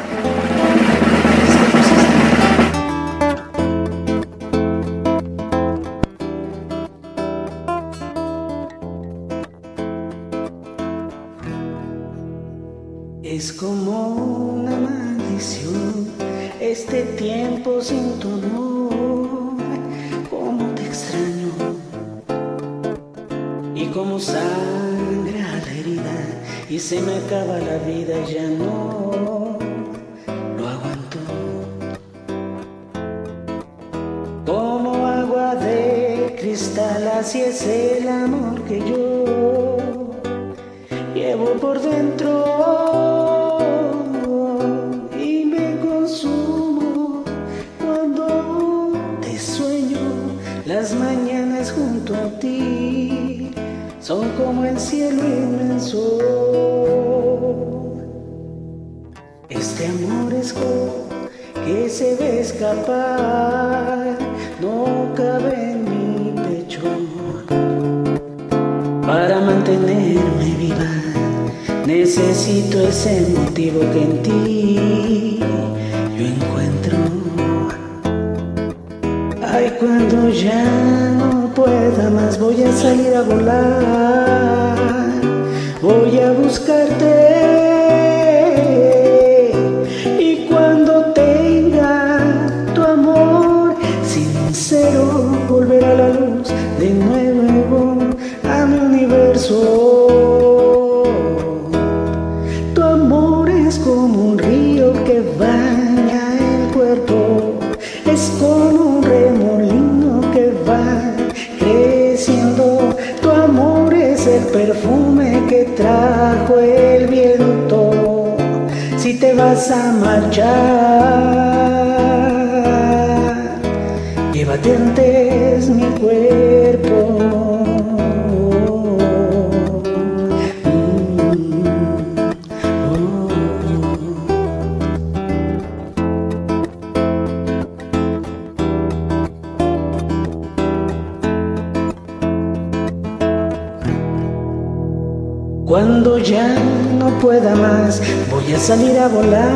Es como una maldición este tiempo sin tu amor, cómo te extraño y como sangra la herida y se me acaba la vida y ya no lo aguanto. Como agua de cristal, así es el amor que yo llevo por dentro el cielo inmenso. Este amor es como que se ve escapar, no cabe en mi pecho para mantenerme viva. Necesito ese motivo que en ti yo encuentro. Ay, cuando ya no pueda más, voy a salir a volar. Volar.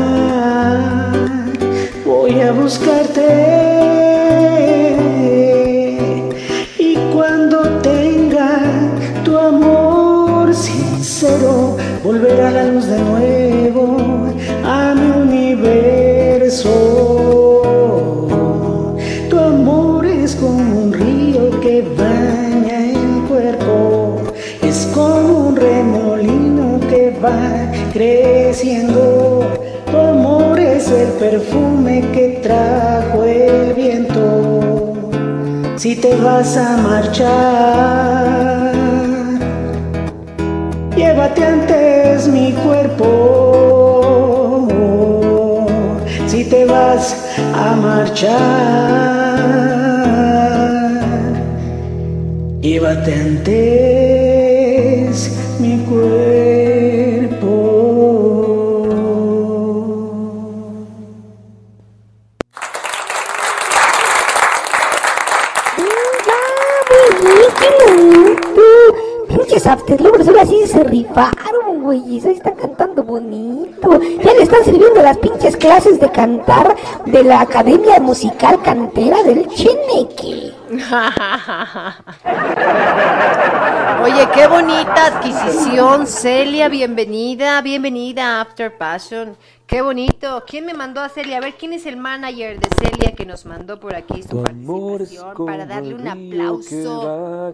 Clases de cantar de la Academia Musical Cantera del Cheneque. Oye, qué bonita adquisición, Celia, bienvenida, bienvenida a After Passion. Qué bonito. ¿Quién me mandó a Celia? A ver, ¿quién es el manager de Celia que nos mandó por aquí su participación para darle un aplauso?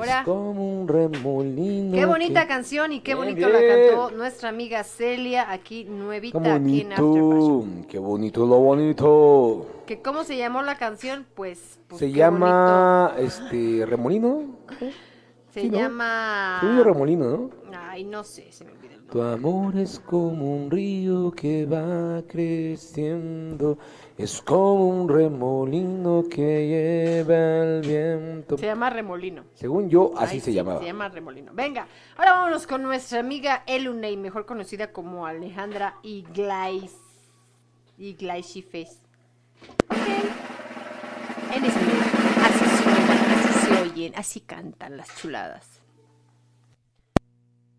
Hola. Es como un remolino. Qué bonita que- canción y qué Bien, bonito la bien. cantó nuestra amiga Celia, aquí nuevita, Qué aquí en After bonito. Qué bonito lo bonito. ¿Que ¿Cómo se llamó la canción? Pues, pues Se llama este remolino. bonito. Se sí, ¿no? llama... Yo, remolino, ¿no? Ay, no sé, se me olvidó. el Tu amor es como un río que va creciendo, es como un remolino que lleva el viento. Se llama Remolino. Según yo, así Ay, se sí, llamaba. Se llama Remolino. Venga, ahora vámonos con nuestra amiga Elunei, mejor conocida como Alejandra Iglais. Iglaisifes. Ok. En español. Así suenan, así se oyen, así cantan las chuladas.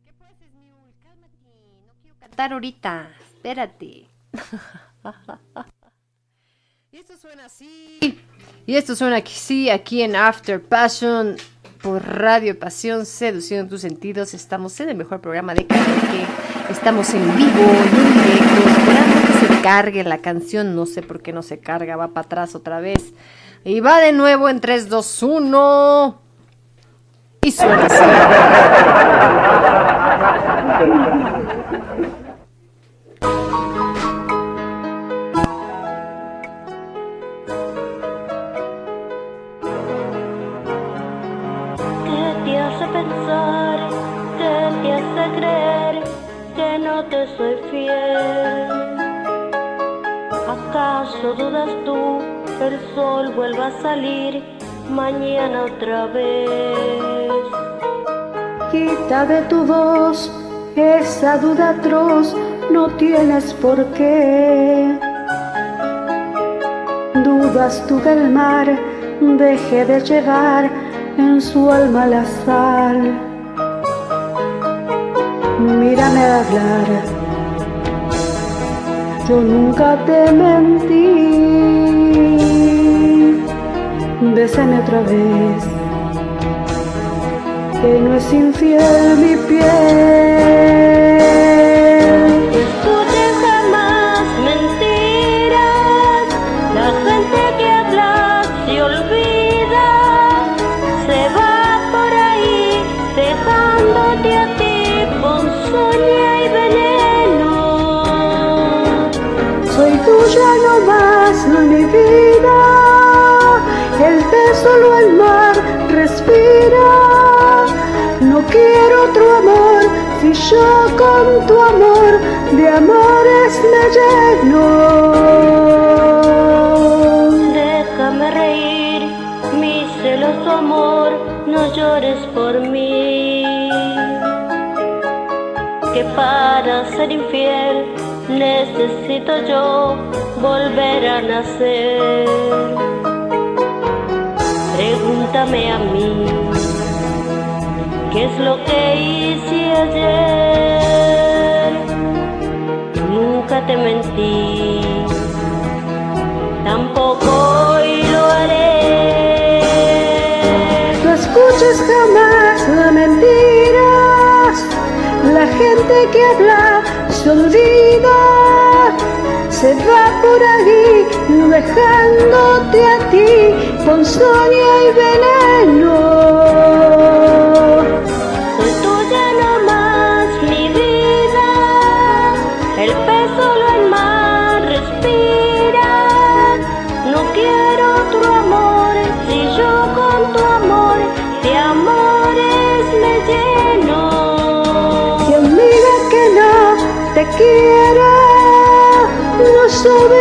¿Qué Esmiul? Cálmate, no quiero cantar ahorita. Espérate. Y esto suena así. Y esto suena aquí, sí, aquí en After Passion por Radio Pasión, seduciendo tus sentidos. Estamos en el mejor programa de karaoke. Estamos en vivo en directo, esperando que se cargue la canción. No sé por qué no se carga, va para atrás otra vez. Y va de nuevo en 3, 2, 1. Y suena así. ¿Acaso dudas tú el sol vuelva a salir mañana otra vez? Quita de tu voz esa duda atroz, no tienes por qué. Dudas tú que el mar deje de llevar en su alma la sal. Mírame hablar, yo nunca te mentí. Bésame otra vez que no es infiel mi piel. Más, mi vida. El beso solo el mar respira. No quiero otro amor, si yo con tu amor de amores me lleno. Déjame reír, mi celoso amor, no llores por mí. Que para ser infiel necesito yo volver a nacer. Pregúntame a mí, ¿qué es lo que hice ayer? Nunca te mentí tampoco hoy lo haré. No escuches jamás las mentiras, la gente que habla se olvida, se va dejándote a ti con sonia y veneno. Soy tuya nomás, mi vida, el pez solo el mar respira. No quiero otro amor, si yo con tu amor de amores me lleno. Quien diga que no te quiera, no sabe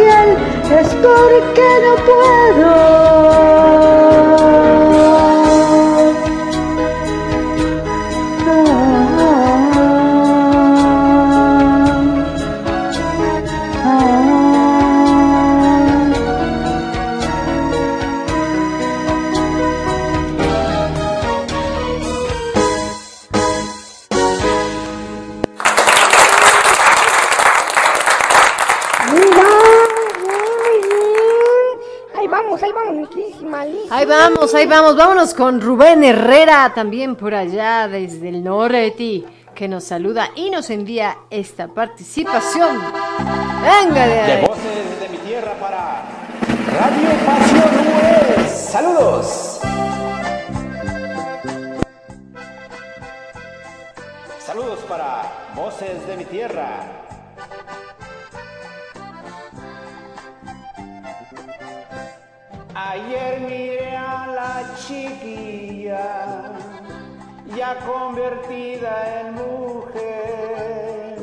es porque no puedo. Ahí vamos, vámonos con Rubén Herrera, también por allá desde el norte. que nos saluda y nos envía esta participación. Venga de De ahí. voces de mi tierra para Radio Pasión US. Saludos. Saludos para Voces de mi tierra. Ayer miré a la chiquilla, ya convertida en mujer,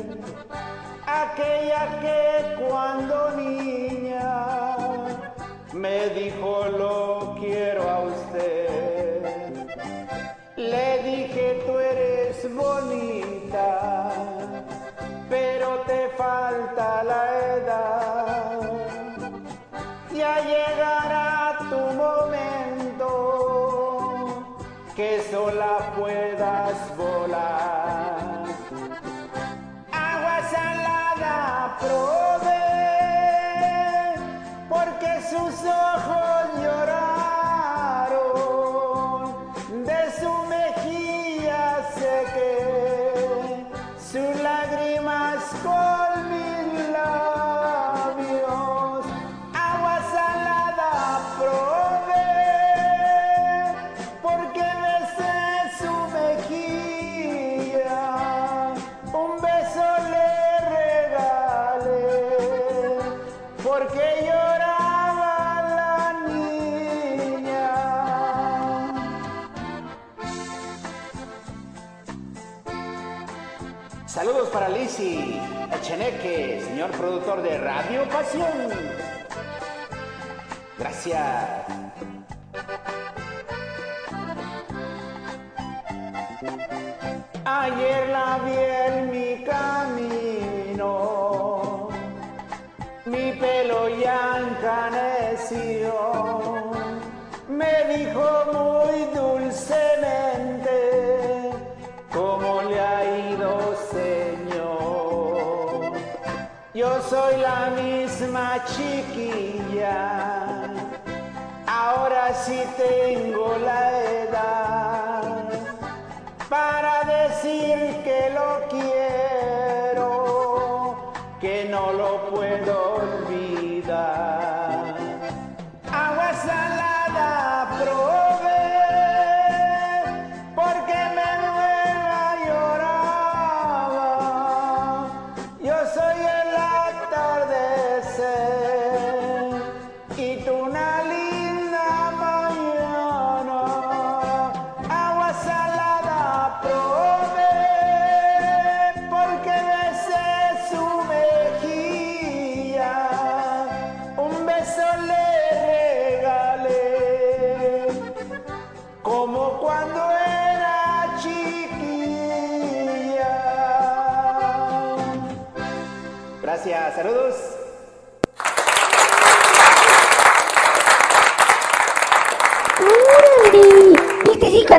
aquella que cuando niña me dijo lo quiero a usted. Le dije tú eres bonita, pero te falta la edad. Ya llegará tu momento que sola puedas volar. Agua salada probé de Radio Pasión. Gracias. Ayer la vi en mi camino, mi pelo ya encaneció. Me dijo soy la misma chiquilla, ahora sí tengo la edad para decir que lo quiero, que no lo puedo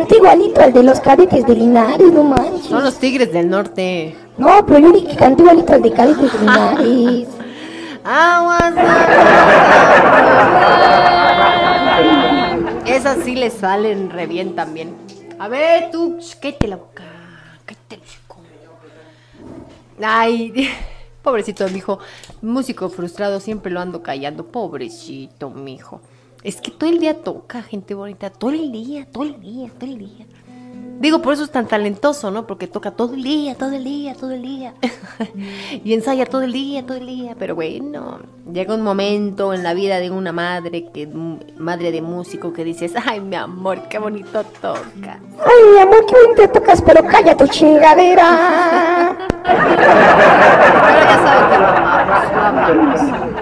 canta igualito al de los cadetes de Linares, no manches. Son los tigres del norte. No, pero yo vi que canta igualito al de cadetes de Linares. Aguas. Esas sí le salen re bien también. A ver, tú, cállate la boca. Cállate el hocico. Ay, pobrecito mijo. Músico frustrado, siempre lo ando callando. Pobrecito mijo. Es que todo el día toca, gente bonita. Todo el día, todo el día, todo el día. Digo, por eso es tan talentoso, ¿no? Porque toca todo el día, todo el día, todo el día. y ensaya todo el día, todo el día. Pero bueno, llega un momento en la vida de una madre, que madre de músico, que dices, ay, mi amor, qué bonito toca. Ay, mi amor, qué bonito tocas, pero calla tu chingadera. Pero ya saben que lo amamos, lo amamos.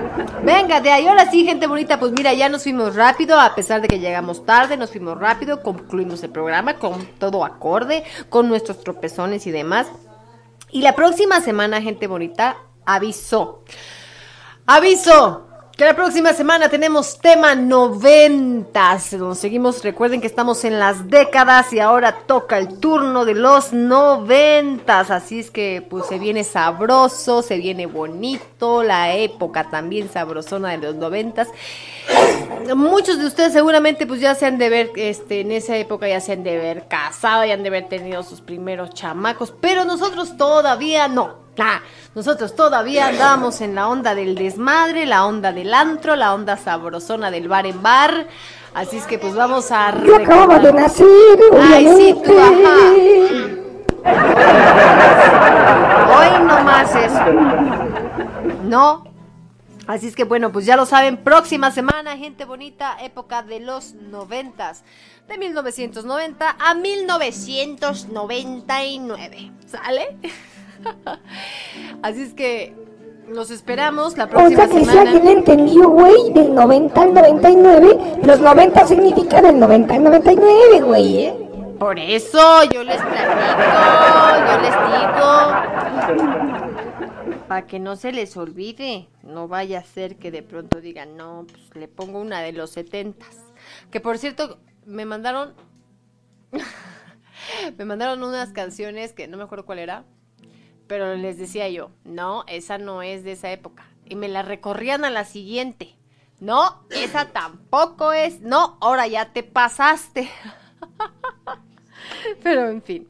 Venga, de ahí ahora sí, gente bonita, pues mira, ya nos fuimos rápido, a pesar de que llegamos tarde, nos fuimos rápido, concluimos el programa con todo acorde, con nuestros tropezones y demás. Y la próxima semana, gente bonita, aviso. Aviso. Que la próxima semana tenemos tema noventas. Nos seguimos, recuerden que estamos en las décadas y ahora toca el turno de los noventas. Así es que pues se viene sabroso, se viene bonito, la época también sabrosona de los noventas. Muchos de ustedes seguramente pues ya se han de ver, este, en esa época ya se han de ver casado, ya han de haber tenido sus primeros chamacos, pero nosotros todavía no. Ah, nosotros todavía andamos en la onda del desmadre, la onda del antro, la onda sabrosona del bar en bar. Así es que pues vamos a Yo acababa de nacer, Ay, sí, tú, obviamente. Hoy no más eso. No. Así es que bueno, pues ya lo saben, próxima semana, gente bonita, época de los noventas. De 1990 a 1999. ¿Sale? Así es que los esperamos la O próxima sea que si semana. alguien entendió, güey, del 90 al 99, los 90 significa del 90 al 99, güey, ¿eh? Por eso yo les platico, yo les digo. Para que no se les olvide. No vaya a ser que de pronto digan, no, pues le pongo una de los setentas. Que por cierto, me mandaron. me mandaron unas canciones que no me acuerdo cuál era. Pero les decía yo, no, esa no es de esa época. Y me la recorrían a la siguiente. No, esa tampoco es. No, ahora ya te pasaste. Pero en fin.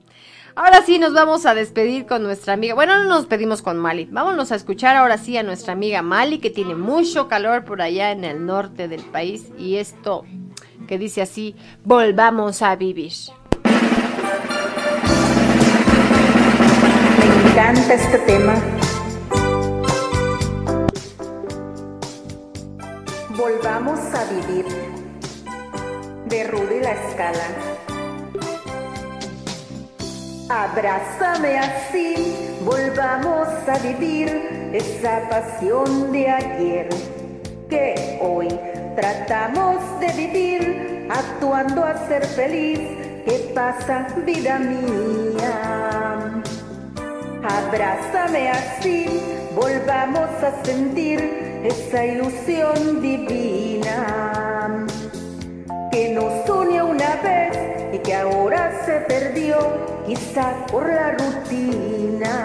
Ahora sí nos vamos a despedir con nuestra amiga. Bueno, no nos pedimos con Mali. Vámonos a escuchar ahora sí a nuestra amiga Mali, que tiene mucho calor por allá en el norte del país. Y esto que dice así, volvamos a vivir. Encanta este tema. Volvamos a vivir. De Rudy La Escala. Abrázame así, volvamos a vivir esa pasión de ayer que hoy tratamos de vivir, actuando a ser feliz. ¿Qué pasa, vida mía? Abrázame así, volvamos a sentir esa ilusión divina que nos unió una vez y que ahora se perdió, quizá por la rutina.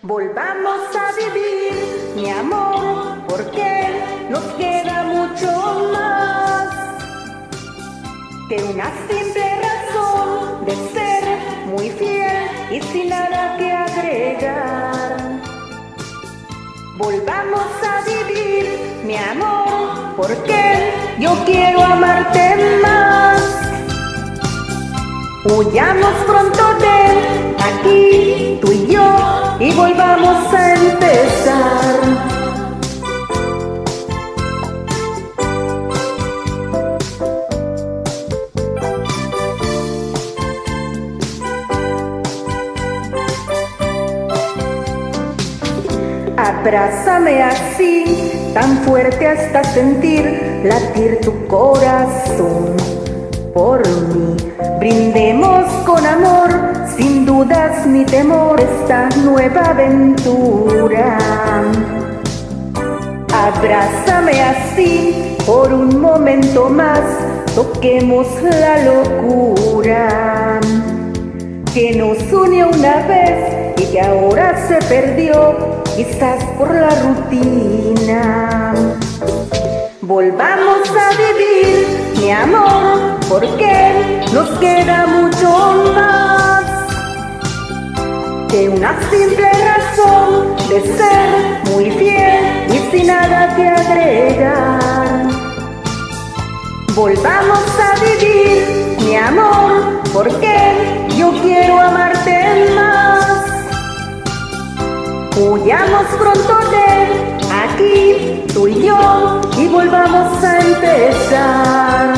Volvamos a vivir, mi amor, porque nos queda mucho más que una simple razón de ser muy fiel y sin nada que agregar. Volvamos a vivir, mi amor, porque yo quiero amarte más. Huyamos pronto de aquí, tú y yo, y volvamos a empezar. Abrázame así, tan fuerte hasta sentir latir tu corazón. Por mí, brindemos con amor, sin dudas ni temor, esta nueva aventura. Abrázame así, por un momento más, toquemos la locura que nos unió una vez y que ahora se perdió, quizás por la rutina. Volvamos a vivir, mi amor, porque nos queda mucho más que una simple razón de ser muy fiel y sin nada que agregar. Volvamos a vivir, mi amor, porque yo quiero amarte más. Huyamos pronto de aquí, tú y yo, y volvamos a empezar.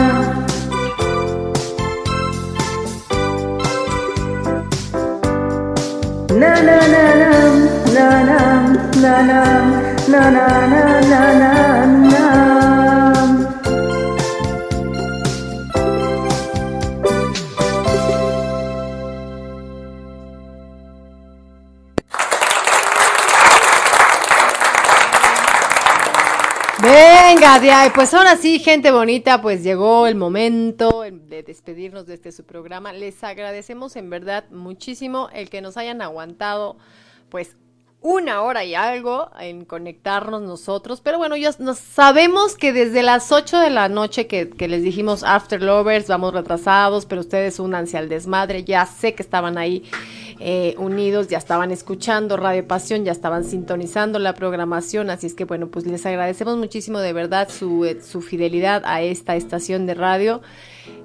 Na na na na na na na na na na na na Pues ahora sí, gente bonita, pues llegó el momento de despedirnos de este su programa. Les agradecemos en verdad muchísimo el que nos hayan aguantado, pues una hora y algo en conectarnos nosotros. Pero bueno, ya nos sabemos que desde las 8 de la noche que, que les dijimos After Lovers, vamos retrasados, pero ustedes únanse al desmadre. Ya sé que estaban ahí eh, unidos, ya estaban escuchando Radio Pasión, ya estaban sintonizando la programación. Así es que bueno, pues les agradecemos muchísimo de verdad su, eh, su fidelidad a esta estación de radio.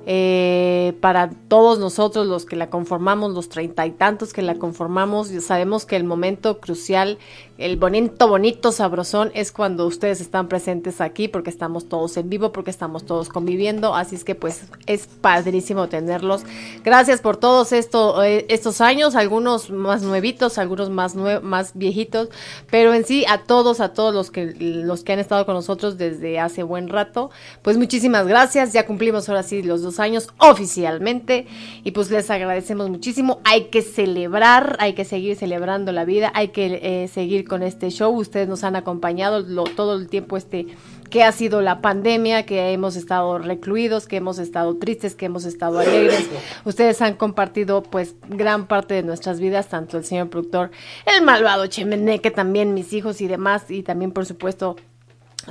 Eh, para todos nosotros los que la conformamos, los treinta y tantos que la conformamos, sabemos que el momento crucial, el bonito, bonito, sabrosón es cuando ustedes están presentes aquí porque estamos todos en vivo, porque estamos todos conviviendo, así es que pues es padrísimo tenerlos. Gracias por todos eh, estos años, algunos más nuevitos, algunos más, más viejitos, pero en sí a todos, a todos los que, los que han estado con nosotros desde hace buen rato, pues muchísimas gracias, ya cumplimos ahora sí los dos años oficialmente y pues les agradecemos muchísimo, hay que celebrar, hay que seguir celebrando la vida, hay que eh, seguir con este show, ustedes nos han acompañado lo- todo el tiempo este que ha sido la pandemia, que hemos estado recluidos, que hemos estado tristes, que hemos estado alegres. Ustedes han compartido pues gran parte de nuestras vidas, tanto el señor productor, el malvado Chemeneque, también mis hijos y demás, y también por supuesto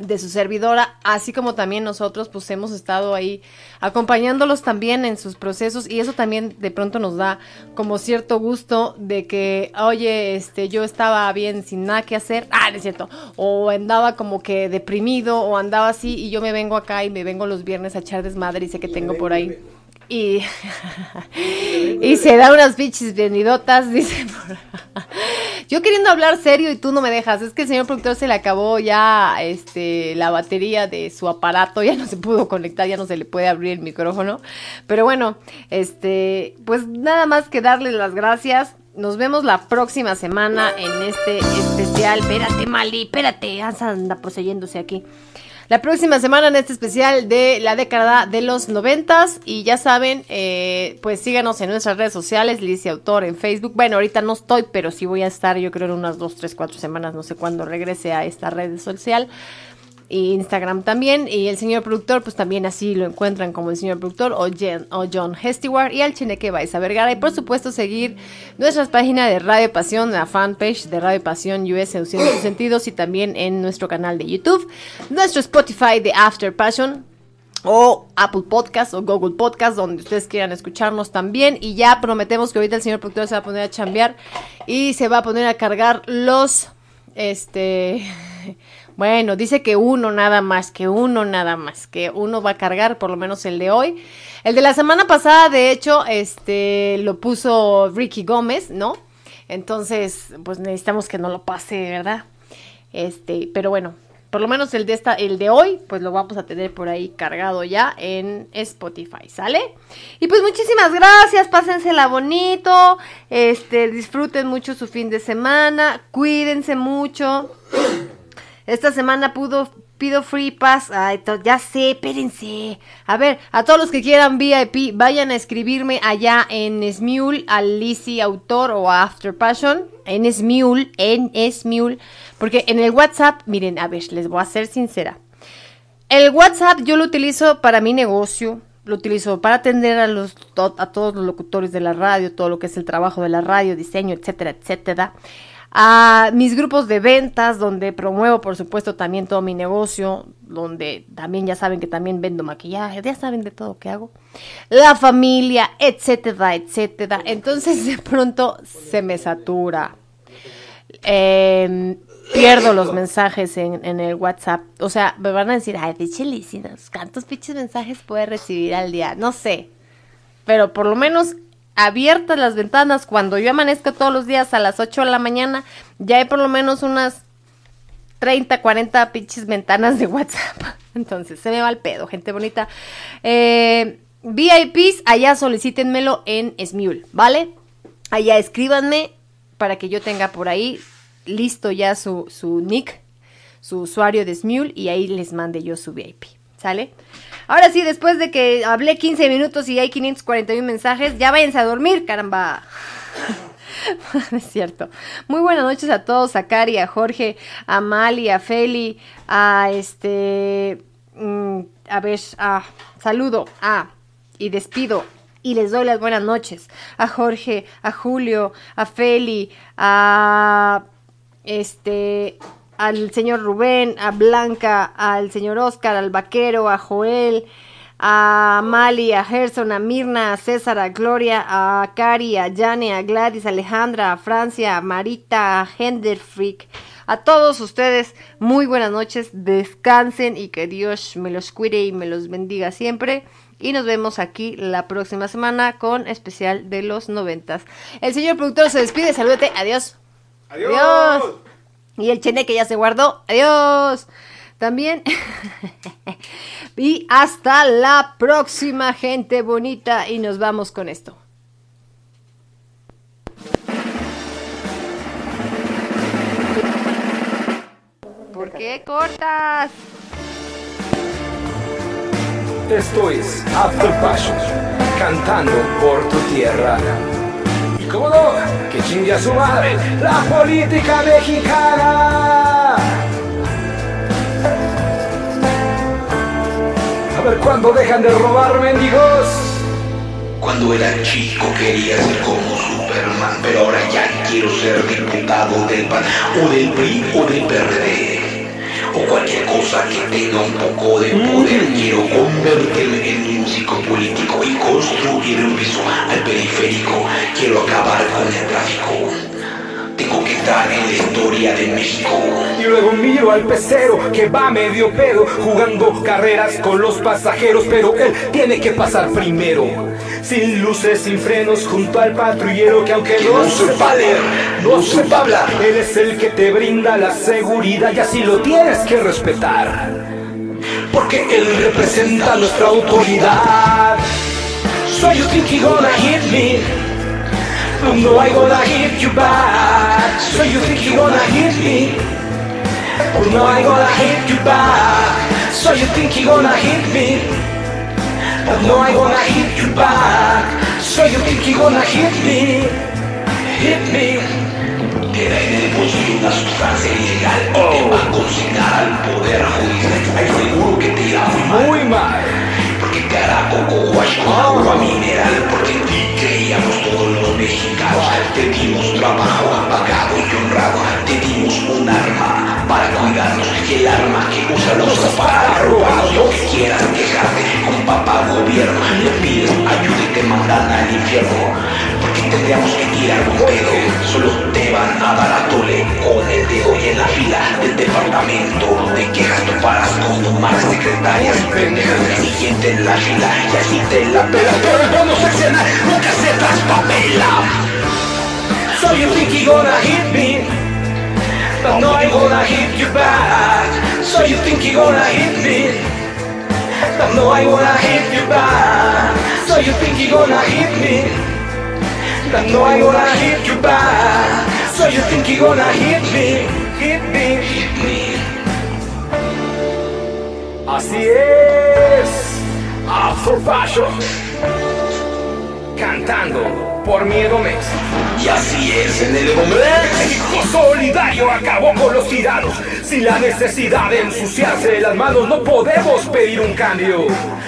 de su servidora, así como también nosotros pues hemos estado ahí acompañándolos también en sus procesos y eso también de pronto nos da como cierto gusto de que, oye, este yo estaba bien sin nada que hacer, ah, no es cierto, o andaba como que deprimido o andaba así y yo me vengo acá y me vengo los viernes a echar desmadre y sé que tengo por ahí. y, y se da unas pinches venidotas, dice. por- Yo queriendo hablar serio y tú no me dejas. Es que el señor productor se le acabó ya este la batería de su aparato, ya no se pudo conectar, ya no se le puede abrir el micrófono. Pero bueno, este, pues nada más que darles las gracias. Nos vemos la próxima semana en este especial. Espérate, Mali, espérate, anda poseyéndose aquí. La próxima semana en este especial de la década de los noventas y ya saben, eh, pues síganos en nuestras redes sociales, Licia Autor en Facebook. Bueno, ahorita no estoy, pero sí voy a estar, yo creo en unas dos, tres, cuatro semanas, no sé cuándo regrese a esta red social. Instagram también. Y el señor productor, pues también así lo encuentran como el señor productor o, Jen- o John Hesteward y al Chineque Baiza Vergara. Y por supuesto seguir nuestras páginas de Radio Pasión, la fanpage de Radio Pasión US Seduciendo sus sentidos y también en nuestro canal de YouTube, nuestro Spotify de After Passion o Apple Podcast o Google Podcast, donde ustedes quieran escucharnos también. Y ya prometemos que ahorita el señor productor se va a poner a chambear y se va a poner a cargar los, este, bueno, dice que uno nada más, que uno nada más, que uno va a cargar por lo menos el de hoy. El de la semana pasada, de hecho, este, lo puso Ricky Gómez, ¿no? Entonces, pues necesitamos que no lo pase, ¿verdad? Este, pero bueno, por lo menos el de esta, el de hoy, pues lo vamos a tener por ahí cargado ya en Spotify, ¿sale? Y pues muchísimas gracias, pásensela bonito, este, disfruten mucho su fin de semana, cuídense mucho. Esta semana pudo, pido free pass. Ya sé, espérense. A ver, a todos los que quieran VIP, vayan a escribirme allá en Smule, a Lizzy Autor o a After Passion. En Smule, en Smule. Porque en el WhatsApp, miren, a ver, les voy a ser sincera. El WhatsApp yo lo utilizo para mi negocio, lo utilizo para atender a los a todos los locutores de la radio, todo lo que es el trabajo de la radio, diseño, etcétera, etcétera. A mis grupos de ventas, donde promuevo, por supuesto, también todo mi negocio, donde también ya saben que también vendo maquillaje, ya saben de todo que hago. La familia, etcétera, etcétera. Entonces de pronto se me satura. Eh, pierdo los mensajes en, en el WhatsApp. O sea, me van a decir, ay, pinche ¿cuántos pinches mensajes puede recibir al día? No sé. Pero por lo menos abiertas las ventanas, cuando yo amanezco todos los días a las 8 de la mañana, ya hay por lo menos unas 30, 40 pinches ventanas de WhatsApp. Entonces, se me va el pedo, gente bonita. Eh, VIPs, allá solicítenmelo en Smule, ¿vale? Allá escríbanme para que yo tenga por ahí listo ya su, su nick, su usuario de Smule y ahí les mande yo su VIP, ¿sale? Ahora sí, después de que hablé 15 minutos y hay 541 mensajes, ya váyanse a dormir, caramba. es cierto. Muy buenas noches a todos, a Cari, a Jorge, a Mali, a Feli, a este... mm, a ver, a, saludo a y despido y les doy las buenas noches a Jorge, a Julio, a Feli, a este al señor Rubén, a Blanca, al señor Oscar, al vaquero, a Joel, a Mali, a Gerson, a Mirna, a César, a Gloria, a Cari, a Jane, a Gladys, a Alejandra, a Francia, a Marita, a Henderfreak, a todos ustedes, muy buenas noches, descansen y que Dios me los cuide y me los bendiga siempre. Y nos vemos aquí la próxima semana con especial de los noventas. El señor productor se despide, salúdate, adiós. Adiós. Y el cheneque ya se guardó, adiós. También. y hasta la próxima, gente bonita. Y nos vamos con esto. ¿Por qué cortas? Esto es After Passion, cantando por tu tierra. Cómo no, que chingue a su madre, la política mexicana. A ver cuándo dejan de robar mendigos. Cuando era chico quería ser como Superman, pero ahora ya quiero ser diputado del PAN o del PRI o del PRD. O cualquier cosa que tenga un poco de poder. Quiero convertirme en músico político y construir un piso al periférico. Quiero acabar con el tráfico. Tengo que estar en la historia de México. Y luego miro al pecero que va medio pedo jugando carreras con los pasajeros, pero él tiene que pasar primero. Sin luces, sin frenos, junto al patrullero que aunque Que no, no sepa leer, no sepa hablar. él es el que te brinda la seguridad y así lo tienes que respetar. Porque él representa nuestra autoridad. So you think he gonna hit me? No, I gonna hit you back. So you think he gonna hit me? No, I gonna hit you back. So you think he gonna hit me? No, I gonna hit you back. So you think he gonna hit me? Hit me. Te da en el bolsillo una sustancia ilegal y te va a consignar al poder judicial. Ay, seguro que te irá muy mal. Muy mal. Porque te hará coco con agua mineral. Porque en ti todos los mexicanos. Te dimos trabajo pagado y honrado. Te dimos un arma para cuidarnos. Y el arma que usa los para robarnos. Que quieras quejarte con papá gobierno. Le pides ayuda y te mandan al infierno. Porque tendríamos que tirar un pedo. Solo te van a dar a tole con el dedo y en la fila del departamento de quejas toparás con más secretarias pendejas del siguiente en la fila y así te la pelas. Pero el bono seccional nunca se traspapela. So you think he gonna hit me? But no, I'm gonna hit you back. So you think he gonna hit me? But no, I'm gonna hit you back. So you think he gonna hit me? But no, I'm gonna hit you back. So you think he gonna hit me? Hit me, hit me. Así es, After Fashion, cantando por Miedo Mex. Y así es en el México solidario acabó con los tiranos. Sin la necesidad de ensuciarse las manos, no podemos pedir un cambio.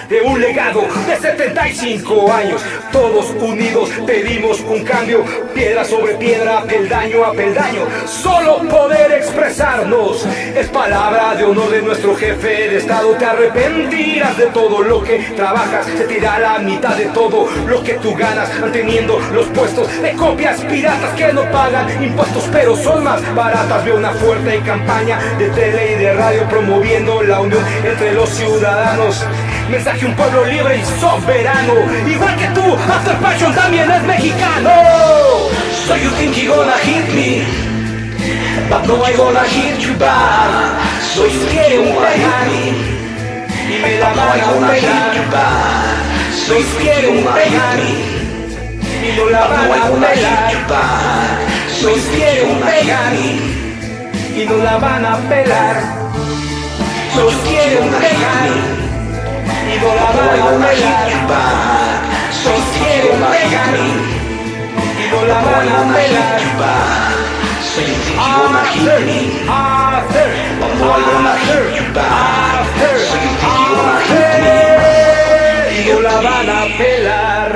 De un legado de 75 años, todos unidos pedimos un cambio. Piedra sobre piedra, peldaño a peldaño. Solo poder expresarnos es palabra de honor de nuestro jefe de Estado. Te arrepentirás de todo lo que trabajas. Se te la mitad de todo lo que tú ganas, manteniendo los puestos de copias piratas que no pagan impuestos, pero son más baratas. Veo una fuerte campaña de tele y de radio promoviendo la unión entre los ciudadanos. Mensaje un pueblo libre y soberano. Igual que tú, After Passion también es mexicano. So you think he gonna hit me? But no, I gonna hit you back. So you quieren pegar y me la van a pegar. So you quieren pegar y no la van a pelar. Quieren pegar y no la van a pelar. You quieren pegar y no la van a pelar. You quieren pegar y no la van wanna hit me? No la van a pelar.